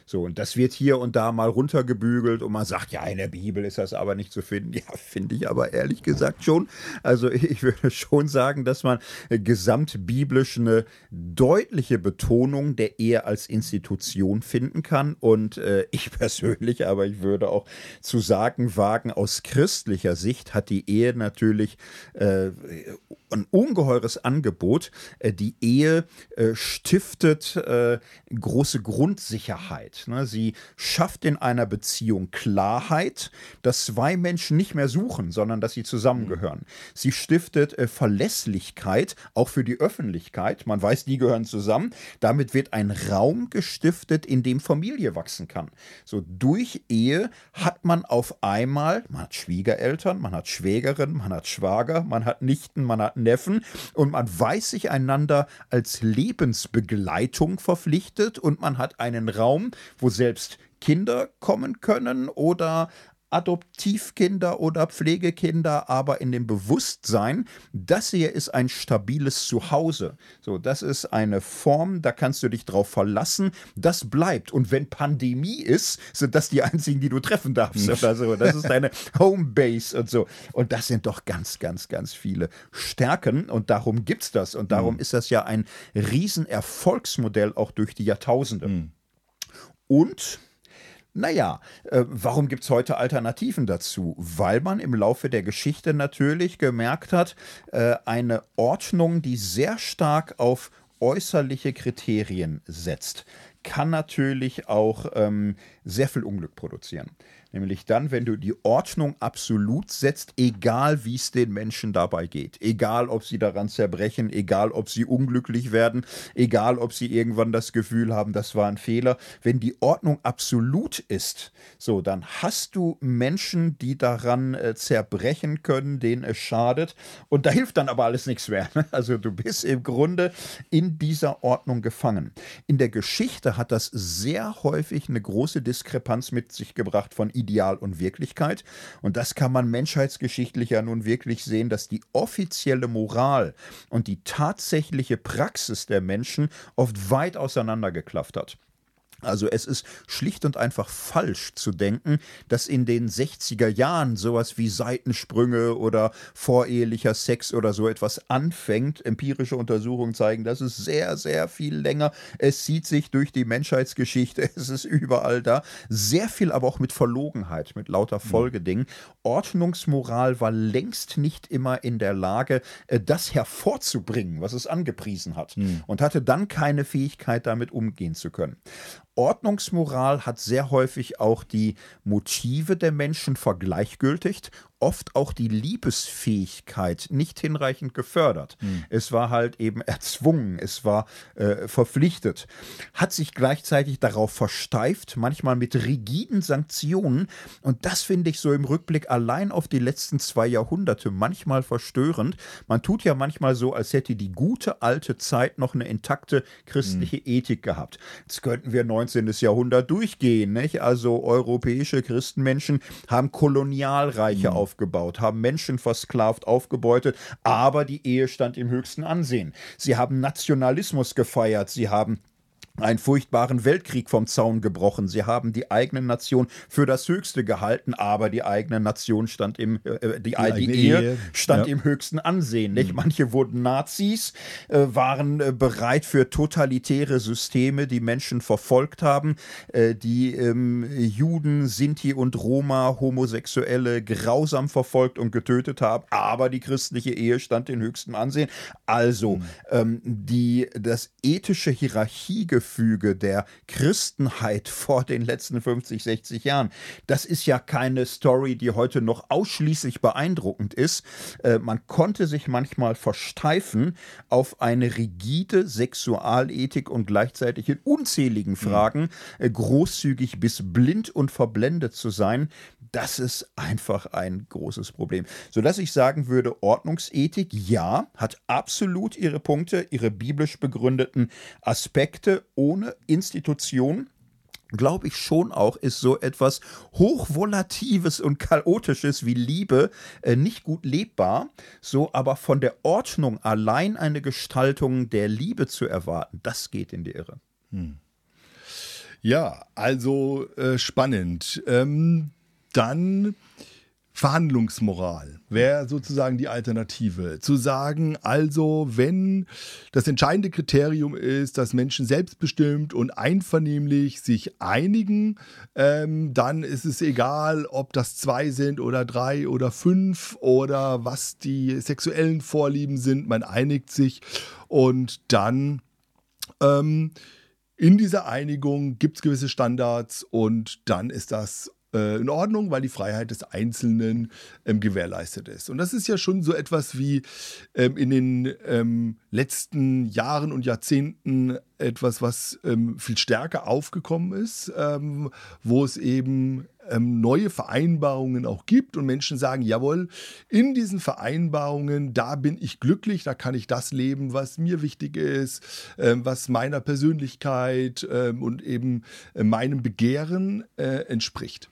S1: So, und das wird hier und da mal runtergebügelt und man sagt, ja, in der Bibel ist das aber nicht zu finden. Ja, finde ich aber ehrlich gesagt schon. Also ich würde schon sagen, dass man gesamtbiblisch eine deutliche Betonung der Ehe als Institution finden kann. Und äh, ich persönlich, aber ich würde auch zu sagen wagen, aus christlicher Sicht hat die Ehe natürlich äh, ein ungeheures Angebot. Äh, die Ehe äh, stiftet äh, große Grundsicherheit. Ne? Sie schafft in einer Beziehung Klarheit, dass zwei Menschen nicht mehr suchen, sondern dass sie zusammengehören. Sie stiftet Verlässlichkeit, auch für die Öffentlichkeit. Man weiß, die gehören zusammen. Damit wird ein Raum gestiftet, in dem Familie wachsen kann. So durch Ehe hat man auf einmal, man hat Schwiegereltern, man hat Schwägerin, man hat Schwager, man hat Nichten, man hat Neffen und man weiß sich einander als Lebensbegleitung verpflichtet und man hat einen Raum, wo selbst Kinder kommen können oder Adoptivkinder oder Pflegekinder, aber in dem Bewusstsein, das hier ist ein stabiles Zuhause. So, das ist eine Form, da kannst du dich drauf verlassen, das bleibt. Und wenn Pandemie ist, sind das die einzigen, die du treffen darfst oder so. Das ist deine Homebase und so. Und das sind doch ganz, ganz, ganz viele Stärken und darum gibt es das. Und darum mhm. ist das ja ein Riesenerfolgsmodell auch durch die Jahrtausende. Mhm. Und naja, äh, warum gibt es heute Alternativen dazu? Weil man im Laufe der Geschichte natürlich gemerkt hat, äh, eine Ordnung, die sehr stark auf äußerliche Kriterien setzt, kann natürlich auch ähm, sehr viel Unglück produzieren. Nämlich dann, wenn du die Ordnung absolut setzt, egal wie es den Menschen dabei geht. Egal, ob sie daran zerbrechen, egal, ob sie unglücklich werden, egal, ob sie irgendwann das Gefühl haben, das war ein Fehler. Wenn die Ordnung absolut ist, so, dann hast du Menschen, die daran äh, zerbrechen können, denen es schadet. Und da hilft dann aber alles nichts mehr. Ne? Also du bist im Grunde in dieser Ordnung gefangen. In der Geschichte hat das sehr häufig eine große Diskrepanz mit sich gebracht von Idealen Ideal und Wirklichkeit. Und das kann man menschheitsgeschichtlich ja nun wirklich sehen, dass die offizielle Moral und die tatsächliche Praxis der Menschen oft weit auseinandergeklafft hat. Also es ist schlicht und einfach falsch zu denken, dass in den 60er Jahren sowas wie Seitensprünge oder vorehelicher Sex oder so etwas anfängt. Empirische Untersuchungen zeigen, das ist sehr, sehr viel länger. Es zieht sich durch die Menschheitsgeschichte, es ist überall da. Sehr viel aber auch mit Verlogenheit, mit lauter mhm. Folgedingen. Ordnungsmoral war längst nicht immer in der Lage, äh, das hervorzubringen, was es angepriesen hat. Mhm. Und hatte dann keine Fähigkeit, damit umgehen zu können. Ordnungsmoral hat sehr häufig auch die Motive der Menschen vergleichgültigt oft auch die Liebesfähigkeit nicht hinreichend gefördert. Mhm. Es war halt eben erzwungen, es war äh, verpflichtet, hat sich gleichzeitig darauf versteift, manchmal mit rigiden Sanktionen. Und das finde ich so im Rückblick allein auf die letzten zwei Jahrhunderte manchmal verstörend. Man tut ja manchmal so, als hätte die gute alte Zeit noch eine intakte christliche mhm. Ethik gehabt. Jetzt könnten wir 19. Jahrhundert durchgehen. Nicht? Also europäische Christenmenschen haben Kolonialreiche mhm aufgebaut, haben Menschen versklavt, aufgebeutet, aber die Ehe stand im höchsten Ansehen. Sie haben Nationalismus gefeiert, sie haben einen furchtbaren Weltkrieg vom Zaun gebrochen. Sie haben die eigene Nation für das Höchste gehalten, aber die eigene Nation stand im, äh, äh die, die, die Ehe, stand ja. im höchsten Ansehen. Nicht? Mhm. Manche wurden Nazis, äh, waren äh, bereit für totalitäre Systeme, die Menschen verfolgt haben, äh, die ähm, Juden, Sinti und Roma, Homosexuelle grausam verfolgt und getötet haben, aber die christliche Ehe stand in höchstem Ansehen. Also mhm. ähm, die, das ethische Hierarchiegefühl Gefüge der Christenheit vor den letzten 50, 60 Jahren. Das ist ja keine Story, die heute noch ausschließlich beeindruckend ist. Äh, man konnte sich manchmal versteifen auf eine rigide Sexualethik und gleichzeitig in unzähligen mhm. Fragen äh, großzügig bis blind und verblendet zu sein. Das ist einfach ein großes Problem. Sodass ich sagen würde, Ordnungsethik, ja, hat absolut ihre Punkte, ihre biblisch begründeten Aspekte ohne Institution glaube ich schon auch, ist so etwas Hochvolatives und Chaotisches wie Liebe äh, nicht gut lebbar. So aber von der Ordnung allein eine Gestaltung der Liebe zu erwarten, das geht in die Irre. Hm.
S2: Ja, also äh, spannend. Ähm, dann Verhandlungsmoral wäre sozusagen die Alternative. Zu sagen, also wenn das entscheidende Kriterium ist, dass Menschen selbstbestimmt und einvernehmlich sich einigen, ähm, dann ist es egal, ob das zwei sind oder drei oder fünf oder was die sexuellen Vorlieben sind. Man einigt sich und dann ähm, in dieser Einigung gibt es gewisse Standards und dann ist das äh, in Ordnung, weil die Freiheit des Einzelnen ähm, gewährleistet ist. Und das ist ja schon so etwas wie ähm, in den ähm, letzten Jahren und Jahrzehnten etwas, was ähm, viel stärker aufgekommen ist, ähm, wo es eben ähm, neue Vereinbarungen auch gibt und Menschen sagen, jawohl, in diesen Vereinbarungen, da bin ich glücklich, da kann ich das leben, was mir wichtig ist, ähm, was meiner Persönlichkeit ähm, und eben äh, meinem Begehren äh, entspricht.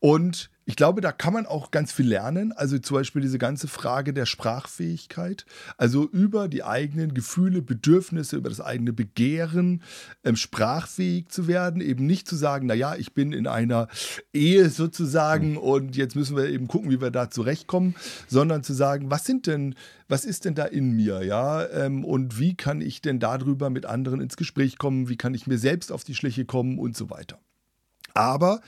S2: Und ich glaube, da kann man auch ganz viel lernen. Also zum Beispiel diese ganze Frage der Sprachfähigkeit, also über die eigenen Gefühle, Bedürfnisse, über das eigene Begehren ähm, sprachfähig zu werden, eben nicht zu sagen, naja, ich bin in einer Ehe sozusagen mhm. und jetzt müssen wir eben gucken, wie wir da zurechtkommen, sondern zu sagen, was sind denn, was ist denn da in mir, ja, ähm, und wie kann ich denn darüber mit anderen ins Gespräch kommen, wie kann ich mir selbst auf die Schliche kommen und so weiter. Aber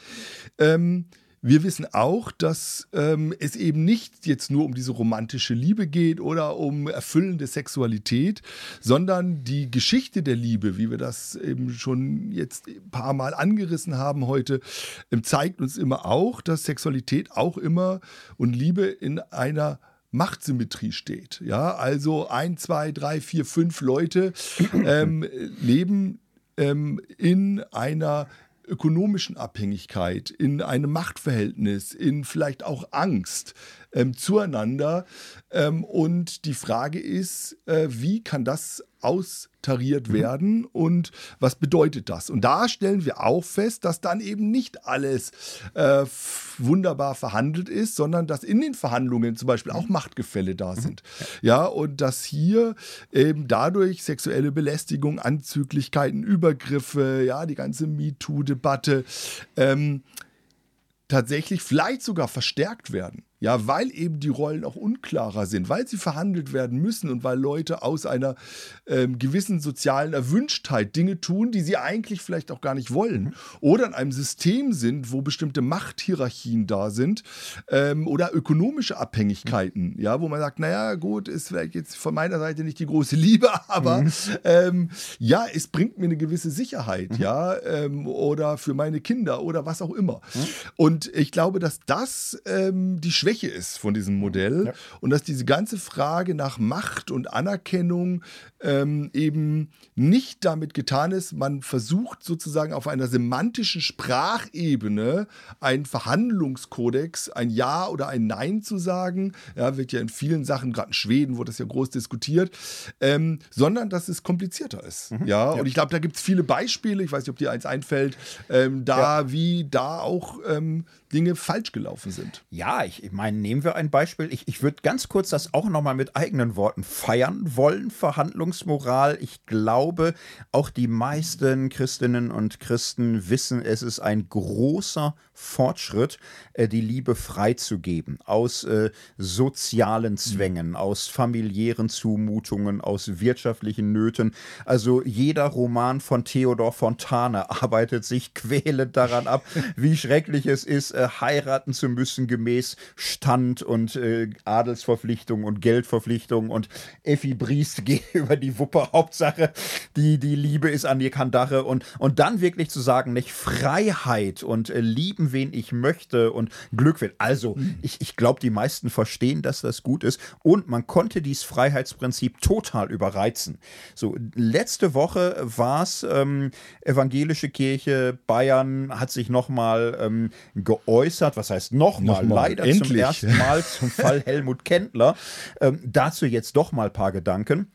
S2: ähm, wir wissen auch, dass ähm, es eben nicht jetzt nur um diese romantische Liebe geht oder um erfüllende Sexualität, sondern die Geschichte der Liebe, wie wir das eben schon jetzt ein paar Mal angerissen haben heute, ähm, zeigt uns immer auch, dass Sexualität auch immer und Liebe in einer Machtsymmetrie steht. Ja, also ein, zwei, drei, vier, fünf Leute ähm, leben ähm, in einer ökonomischen Abhängigkeit, in einem Machtverhältnis, in vielleicht auch Angst ähm, zueinander. Ähm, und die Frage ist, äh, wie kann das austariert mhm. werden und was bedeutet das? Und da stellen wir auch fest, dass dann eben nicht alles äh, wunderbar verhandelt ist, sondern dass in den Verhandlungen zum Beispiel auch mhm. Machtgefälle da mhm. sind. Ja, und dass hier eben dadurch sexuelle Belästigung, Anzüglichkeiten, Übergriffe, ja, die ganze MeToo-Debatte ähm, tatsächlich vielleicht sogar verstärkt werden. Ja, weil eben die Rollen auch unklarer sind, weil sie verhandelt werden müssen und weil Leute aus einer ähm, gewissen sozialen Erwünschtheit Dinge tun, die sie eigentlich vielleicht auch gar nicht wollen. Oder in einem System sind, wo bestimmte Machthierarchien da sind ähm, oder ökonomische Abhängigkeiten, ja, wo man sagt, naja, gut, ist vielleicht jetzt von meiner Seite nicht die große Liebe, aber mhm. ähm, ja, es bringt mir eine gewisse Sicherheit, mhm. ja, ähm, oder für meine Kinder oder was auch immer. Mhm. Und ich glaube, dass das ähm, die Schwäche Schwäche ist von diesem Modell ja. und dass diese ganze Frage nach Macht und Anerkennung ähm, eben nicht damit getan ist, man versucht sozusagen auf einer semantischen Sprachebene einen Verhandlungskodex, ein Ja oder ein Nein zu sagen. Ja, wird ja in vielen Sachen, gerade in Schweden wurde das ja groß diskutiert, ähm, sondern dass es komplizierter ist. Mhm. Ja, ja, und ich glaube, da gibt es viele Beispiele, ich weiß nicht, ob dir eins einfällt, ähm, da ja. wie da auch ähm, Dinge falsch gelaufen sind.
S1: Ja, ich, ich meine, nehmen wir ein Beispiel. Ich, ich würde ganz kurz das auch nochmal mit eigenen Worten feiern wollen, Verhandlungsmoral. Ich glaube, auch die meisten Christinnen und Christen wissen, es ist ein großer Fortschritt, äh, die Liebe freizugeben aus äh, sozialen Zwängen, aus familiären Zumutungen, aus wirtschaftlichen Nöten. Also jeder Roman von Theodor Fontane arbeitet sich quälend daran ab, wie schrecklich es ist, äh, heiraten zu müssen gemäß Stand und äh, Adelsverpflichtung und Geldverpflichtung und Effi Briest geht über die Wuppe. Hauptsache, die, die Liebe ist an die Kandare und, und dann wirklich zu sagen, nicht Freiheit und äh, lieben wen ich möchte und Glück wird. Also, mhm. ich, ich glaube, die meisten verstehen, dass das gut ist und man konnte dieses Freiheitsprinzip total überreizen. So, letzte Woche war es, ähm, Evangelische Kirche Bayern hat sich nochmal ähm, geäußert, was heißt nochmal, noch leider endlich. zum ersten Mal zum Fall Helmut Kendler. Ähm, dazu jetzt doch mal ein paar Gedanken.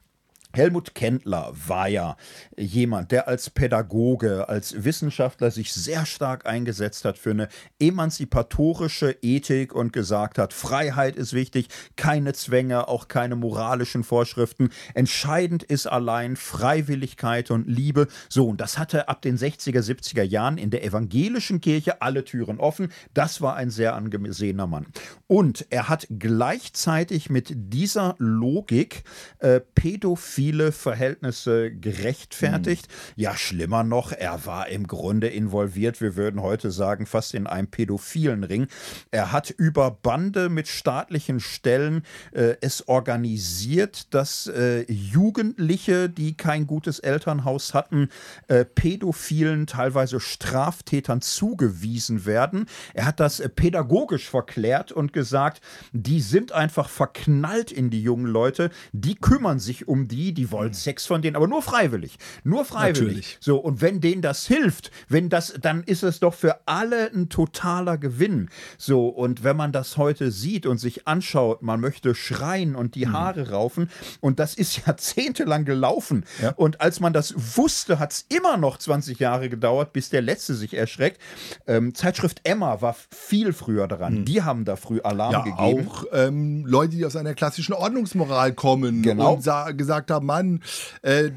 S1: Helmut Kendler war ja jemand, der als Pädagoge, als Wissenschaftler sich sehr stark eingesetzt hat für eine emanzipatorische Ethik und gesagt hat, Freiheit ist wichtig, keine Zwänge, auch keine moralischen Vorschriften. Entscheidend ist allein Freiwilligkeit und Liebe. So, und das hatte ab den 60er, 70er Jahren in der evangelischen Kirche alle Türen offen. Das war ein sehr angesehener Mann. Und er hat gleichzeitig mit dieser Logik äh, pädophil viele Verhältnisse gerechtfertigt. Mhm. Ja, schlimmer noch, er war im Grunde involviert, wir würden heute sagen, fast in einem pädophilen Ring. Er hat über Bande mit staatlichen Stellen äh, es organisiert, dass äh, Jugendliche, die kein gutes Elternhaus hatten, äh, pädophilen, teilweise Straftätern zugewiesen werden. Er hat das äh, pädagogisch verklärt und gesagt, die sind einfach verknallt in die jungen Leute, die kümmern sich um die, die wollen Sex von denen, aber nur freiwillig. Nur freiwillig. Natürlich. So, und wenn denen das hilft, wenn das, dann ist es doch für alle ein totaler Gewinn. So, und wenn man das heute sieht und sich anschaut, man möchte schreien und die mhm. Haare raufen, und das ist jahrzehntelang gelaufen. Ja. Und als man das wusste, hat es immer noch 20 Jahre gedauert, bis der Letzte sich erschreckt. Ähm, Zeitschrift Emma war viel früher dran. Mhm. Die haben da früh Alarm ja, gegeben.
S2: Auch ähm, Leute, die aus einer klassischen Ordnungsmoral kommen genau. und gesagt haben, Mann, äh,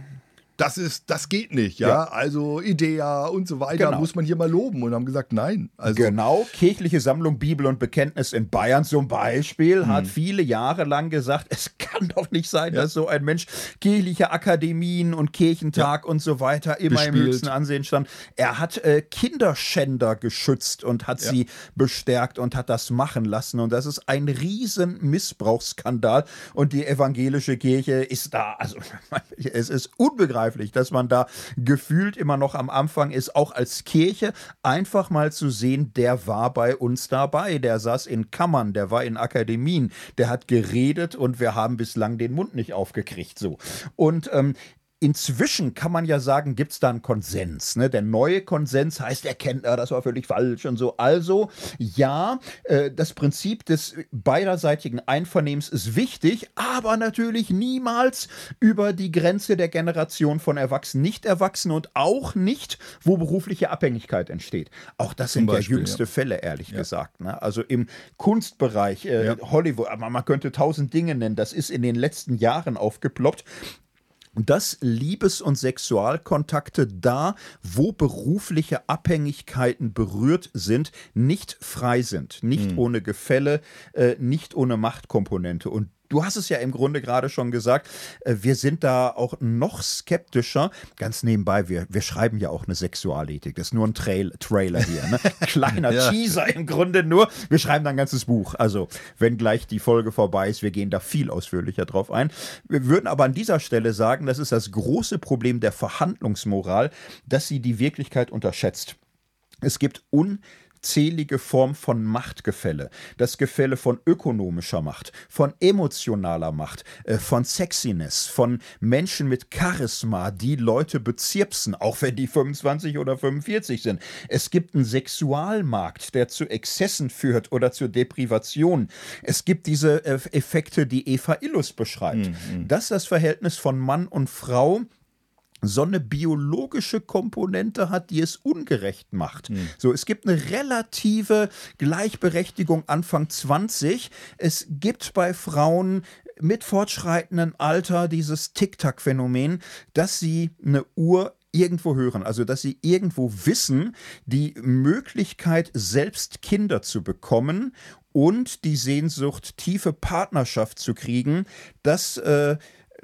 S2: das ist, das geht nicht, ja. ja. Also Idea und so weiter genau. muss man hier mal loben und haben gesagt, nein. Also
S1: genau, kirchliche Sammlung Bibel und Bekenntnis in Bayern zum Beispiel hm. hat viele Jahre lang gesagt, es kann doch nicht sein, ja. dass so ein Mensch kirchliche Akademien und Kirchentag ja. und so weiter immer Bespielt. im höchsten Ansehen stand. Er hat äh, Kinderschänder geschützt und hat sie bestärkt und hat das machen lassen und das ist ein riesen Missbrauchsskandal und die evangelische Kirche ist da, also es ist unbegreiflich unbegreiflich, dass man da gefühlt immer noch am Anfang ist, auch als Kirche einfach mal zu sehen, der war bei uns dabei, der saß in Kammern, der war in Akademien, der hat geredet und wir haben bislang den Mund nicht aufgekriegt. So. Und ähm, Inzwischen kann man ja sagen, gibt es da einen Konsens. Ne? Der neue Konsens heißt, er kennt, äh, das war völlig falsch und so. Also, ja, äh, das Prinzip des beiderseitigen Einvernehmens ist wichtig, aber natürlich niemals über die Grenze der Generation von Erwachsenen, Nicht-Erwachsenen und auch nicht, wo berufliche Abhängigkeit entsteht. Auch das sind Beispiel, ja jüngste ja. Fälle, ehrlich ja. gesagt. Ne? Also im Kunstbereich, äh. Hollywood, man könnte tausend Dinge nennen, das ist in den letzten Jahren aufgeploppt dass Liebes- und Sexualkontakte da, wo berufliche Abhängigkeiten berührt sind, nicht frei sind, nicht mhm. ohne Gefälle, äh, nicht ohne Machtkomponente. Und Du hast es ja im Grunde gerade schon gesagt, äh, wir sind da auch noch skeptischer. Ganz nebenbei, wir, wir schreiben ja auch eine Sexualethik. Das ist nur ein Trail, Trailer hier. Ne? Kleiner ja. Teaser im Grunde nur. Wir schreiben da ein ganzes Buch. Also, wenn gleich die Folge vorbei ist, wir gehen da viel ausführlicher drauf ein. Wir würden aber an dieser Stelle sagen, das ist das große Problem der Verhandlungsmoral, dass sie die Wirklichkeit unterschätzt. Es gibt un unzählige Formen von Machtgefälle. Das Gefälle von ökonomischer Macht, von emotionaler Macht, äh, von Sexiness, von Menschen mit Charisma, die Leute bezirpsen, auch wenn die 25 oder 45 sind. Es gibt einen Sexualmarkt, der zu Exzessen führt oder zur Deprivation. Es gibt diese äh, Effekte, die Eva Illus beschreibt. Mhm. Das ist das Verhältnis von Mann und Frau so eine biologische Komponente hat, die es ungerecht macht. Mhm. So, es gibt eine relative Gleichberechtigung Anfang 20. Es gibt bei Frauen mit fortschreitendem Alter dieses Tic-Tac-Phänomen, dass sie eine Uhr irgendwo hören, also dass sie irgendwo wissen, die Möglichkeit, selbst Kinder zu bekommen und die Sehnsucht, tiefe Partnerschaft zu kriegen, das äh,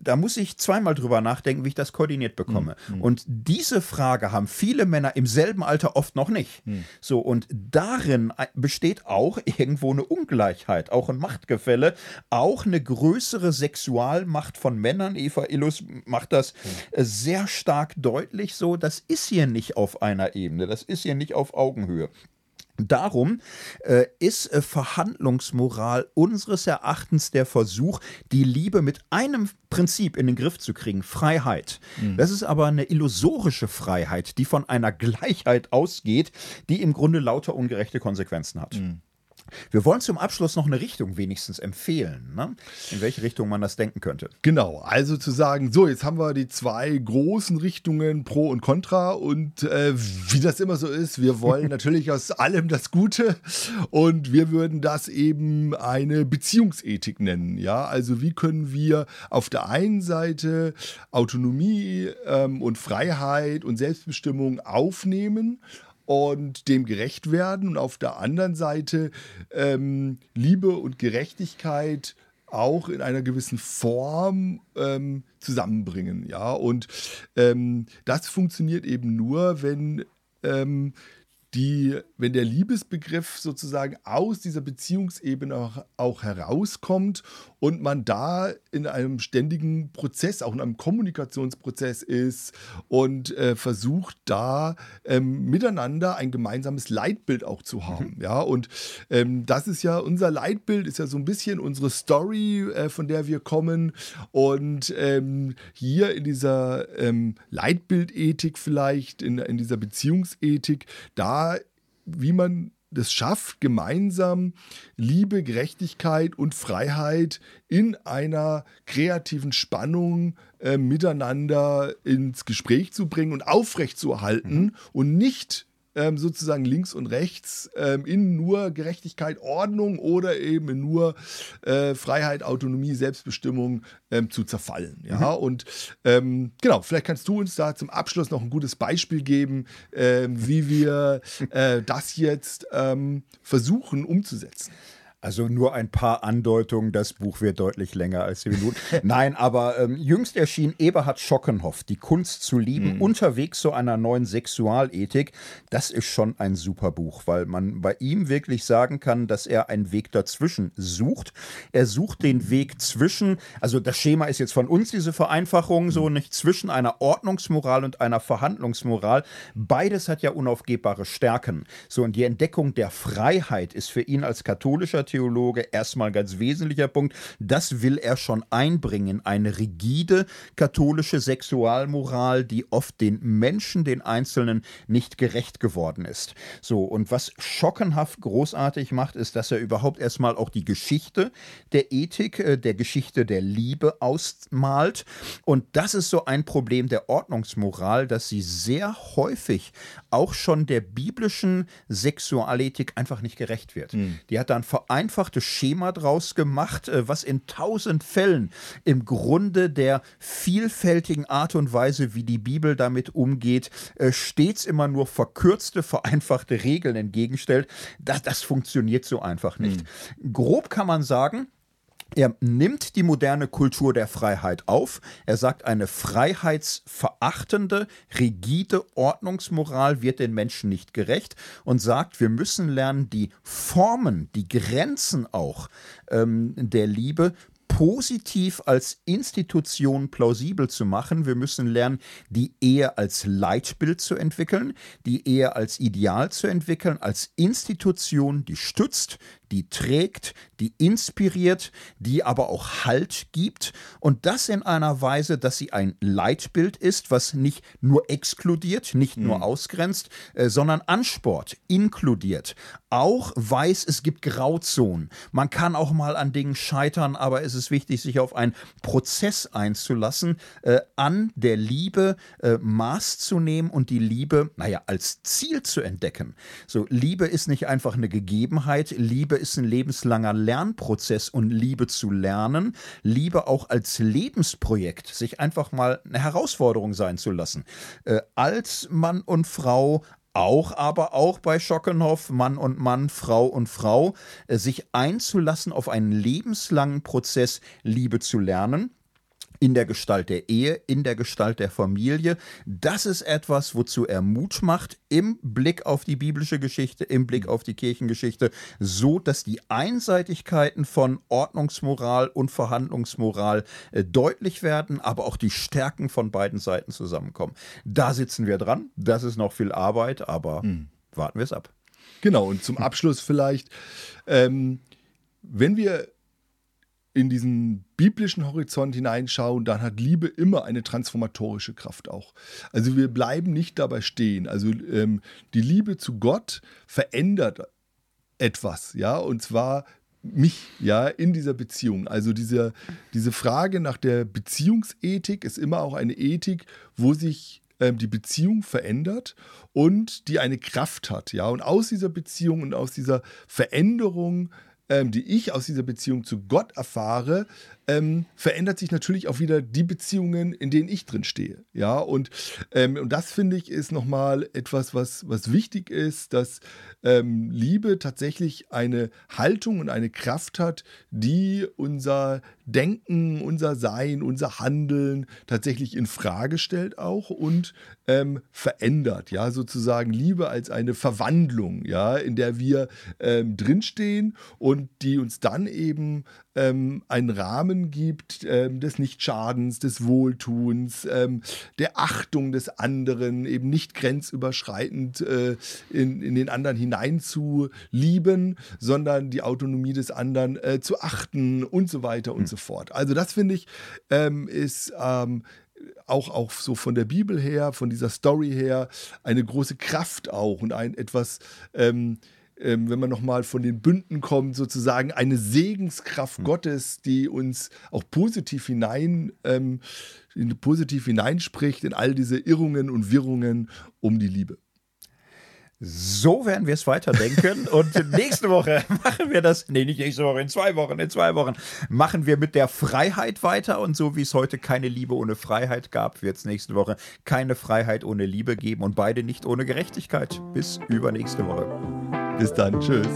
S1: da muss ich zweimal drüber nachdenken, wie ich das koordiniert bekomme. Mhm. Und diese Frage haben viele Männer im selben Alter oft noch nicht. Mhm. So, und darin besteht auch irgendwo eine Ungleichheit, auch ein Machtgefälle, auch eine größere Sexualmacht von Männern. Eva Illus macht das mhm. sehr stark deutlich so. Das ist hier nicht auf einer Ebene, das ist hier nicht auf Augenhöhe. Darum äh, ist äh, Verhandlungsmoral unseres Erachtens der Versuch, die Liebe mit einem Prinzip in den Griff zu kriegen, Freiheit. Mhm. Das ist aber eine illusorische Freiheit, die von einer Gleichheit ausgeht, die im Grunde lauter ungerechte Konsequenzen hat. Mhm. Wir wollen zum Abschluss noch eine Richtung wenigstens empfehlen, ne? in welche Richtung man das denken könnte.
S2: Genau, also zu sagen, so, jetzt haben wir die zwei großen Richtungen Pro und Contra und äh, wie das immer so ist, wir wollen natürlich aus allem das Gute und wir würden das eben eine Beziehungsethik nennen. Ja, also wie können wir auf der einen Seite Autonomie ähm, und Freiheit und Selbstbestimmung aufnehmen und dem gerecht werden und auf der anderen Seite ähm, Liebe und Gerechtigkeit auch in einer gewissen Form ähm, zusammenbringen. Ja, und ähm, das funktioniert eben nur, wenn ähm, die, wenn der Liebesbegriff sozusagen aus dieser Beziehungsebene auch, auch, herauskommt und man da in einem ständigen Prozess, auch in einem Kommunikationsprozess ist und äh, versucht da ähm, miteinander ein gemeinsames Leitbild auch zu haben. Mhm. Ja, und ähm, das ist ja unser Leitbild, ist ja so ein bisschen unsere Story, äh, von der wir kommen. Und ähm, hier in dieser ähm, Leitbildethik vielleicht, in, in dieser Beziehungsethik, da wie man das schafft, gemeinsam Liebe, Gerechtigkeit und Freiheit in einer kreativen Spannung äh, miteinander ins Gespräch zu bringen und aufrechtzuerhalten mhm. und nicht ähm, sozusagen links und rechts ähm, in nur Gerechtigkeit, Ordnung oder eben nur äh, Freiheit, Autonomie, Selbstbestimmung ähm, zu zerfallen. Ja, mhm. und ähm, genau, vielleicht kannst du uns da zum Abschluss noch ein gutes Beispiel geben, ähm, wie wir äh, das jetzt ähm, versuchen umzusetzen.
S1: Also nur ein paar Andeutungen, das Buch wird deutlich länger als die Minuten. Nein, aber ähm, jüngst erschien Eberhard Schockenhoff, Die Kunst zu lieben, mhm. unterwegs zu einer neuen Sexualethik. Das ist schon ein super Buch, weil man bei ihm wirklich sagen kann, dass er einen Weg dazwischen sucht. Er sucht den Weg zwischen, also das Schema ist jetzt von uns diese Vereinfachung, so nicht zwischen einer Ordnungsmoral und einer Verhandlungsmoral. Beides hat ja unaufgebbare Stärken. So, und die Entdeckung der Freiheit ist für ihn als katholischer Theologe erstmal ganz wesentlicher Punkt. Das will er schon einbringen. Eine rigide katholische Sexualmoral, die oft den Menschen, den Einzelnen, nicht gerecht geworden ist. So, und was schockenhaft großartig macht, ist, dass er überhaupt erstmal auch die Geschichte der Ethik, äh, der Geschichte der Liebe ausmalt. Und das ist so ein Problem der Ordnungsmoral, dass sie sehr häufig auch schon der biblischen Sexualethik einfach nicht gerecht wird. Mhm. Die hat dann vor vereinfachtes Schema draus gemacht, äh, was in tausend Fällen im Grunde der vielfältigen Art und Weise, wie die Bibel damit umgeht, äh, stets immer nur verkürzte, vereinfachte Regeln entgegenstellt. Das, das funktioniert so einfach nicht. Mhm. Grob kann man sagen, er nimmt die moderne Kultur der Freiheit auf. Er sagt, eine freiheitsverachtende, rigide Ordnungsmoral wird den Menschen nicht gerecht und sagt, wir müssen lernen, die Formen, die Grenzen auch ähm, der Liebe positiv als Institution plausibel zu machen. Wir müssen lernen, die Ehe als Leitbild zu entwickeln, die Ehe als Ideal zu entwickeln, als Institution, die stützt, die trägt, die inspiriert, die aber auch Halt gibt und das in einer Weise, dass sie ein Leitbild ist, was nicht nur exkludiert, nicht nur mhm. ausgrenzt, äh, sondern ansport, inkludiert. Auch weiß, es gibt Grauzonen. Man kann auch mal an Dingen scheitern, aber es ist wichtig, sich auf einen Prozess einzulassen, äh, an der Liebe äh, Maß zu nehmen und die Liebe, naja, als Ziel zu entdecken. So, Liebe ist nicht einfach eine Gegebenheit, Liebe ist ein lebenslanger Lernprozess und Liebe zu lernen, Liebe auch als Lebensprojekt, sich einfach mal eine Herausforderung sein zu lassen. Äh, als Mann und Frau, auch aber auch bei Schockenhoff, Mann und Mann, Frau und Frau, äh, sich einzulassen auf einen lebenslangen Prozess, Liebe zu lernen in der Gestalt der Ehe, in der Gestalt der Familie. Das ist etwas, wozu er Mut macht im Blick auf die biblische Geschichte, im Blick auf die Kirchengeschichte, so dass die Einseitigkeiten von Ordnungsmoral und Verhandlungsmoral äh, deutlich werden, aber auch die Stärken von beiden Seiten zusammenkommen. Da sitzen wir dran. Das ist noch viel Arbeit, aber mhm. warten wir es ab.
S2: Genau, und zum Abschluss vielleicht, ähm, wenn wir in diesen biblischen Horizont hineinschauen, dann hat Liebe immer eine transformatorische Kraft auch. Also wir bleiben nicht dabei stehen. Also ähm, die Liebe zu Gott verändert etwas, ja, und zwar mich, ja, in dieser Beziehung. Also diese, diese Frage nach der Beziehungsethik ist immer auch eine Ethik, wo sich ähm, die Beziehung verändert und die eine Kraft hat, ja. Und aus dieser Beziehung und aus dieser Veränderung ähm, die ich aus dieser Beziehung zu Gott erfahre, ähm, verändert sich natürlich auch wieder die Beziehungen, in denen ich drin stehe. Ja, und, ähm, und das finde ich ist nochmal etwas, was, was wichtig ist, dass ähm, Liebe tatsächlich eine Haltung und eine Kraft hat, die unser Denken, unser Sein, unser Handeln tatsächlich in Frage stellt auch und ähm, verändert. Ja, sozusagen Liebe als eine Verwandlung, ja, in der wir ähm, drinstehen und die uns dann eben ähm, einen Rahmen gibt ähm, des Nichtschadens, des Wohltuns, ähm, der Achtung des anderen, eben nicht grenzüberschreitend äh, in, in den anderen hinein zu lieben, sondern die Autonomie des anderen äh, zu achten und so weiter und mhm. So fort. Also das finde ich ähm, ist ähm, auch, auch so von der Bibel her, von dieser Story her, eine große Kraft auch und ein etwas, ähm, ähm, wenn man nochmal von den Bünden kommt, sozusagen eine Segenskraft mhm. Gottes, die uns auch positiv hinein, ähm, positiv hineinspricht in all diese Irrungen und Wirrungen um die Liebe.
S1: So werden wir es weiterdenken. Und nächste Woche machen wir das, nee, nicht nächste Woche, in zwei Wochen, in zwei Wochen machen wir mit der Freiheit weiter. Und so wie es heute keine Liebe ohne Freiheit gab, wird es nächste Woche keine Freiheit ohne Liebe geben und beide nicht ohne Gerechtigkeit. Bis übernächste Woche.
S2: Bis dann. Tschüss.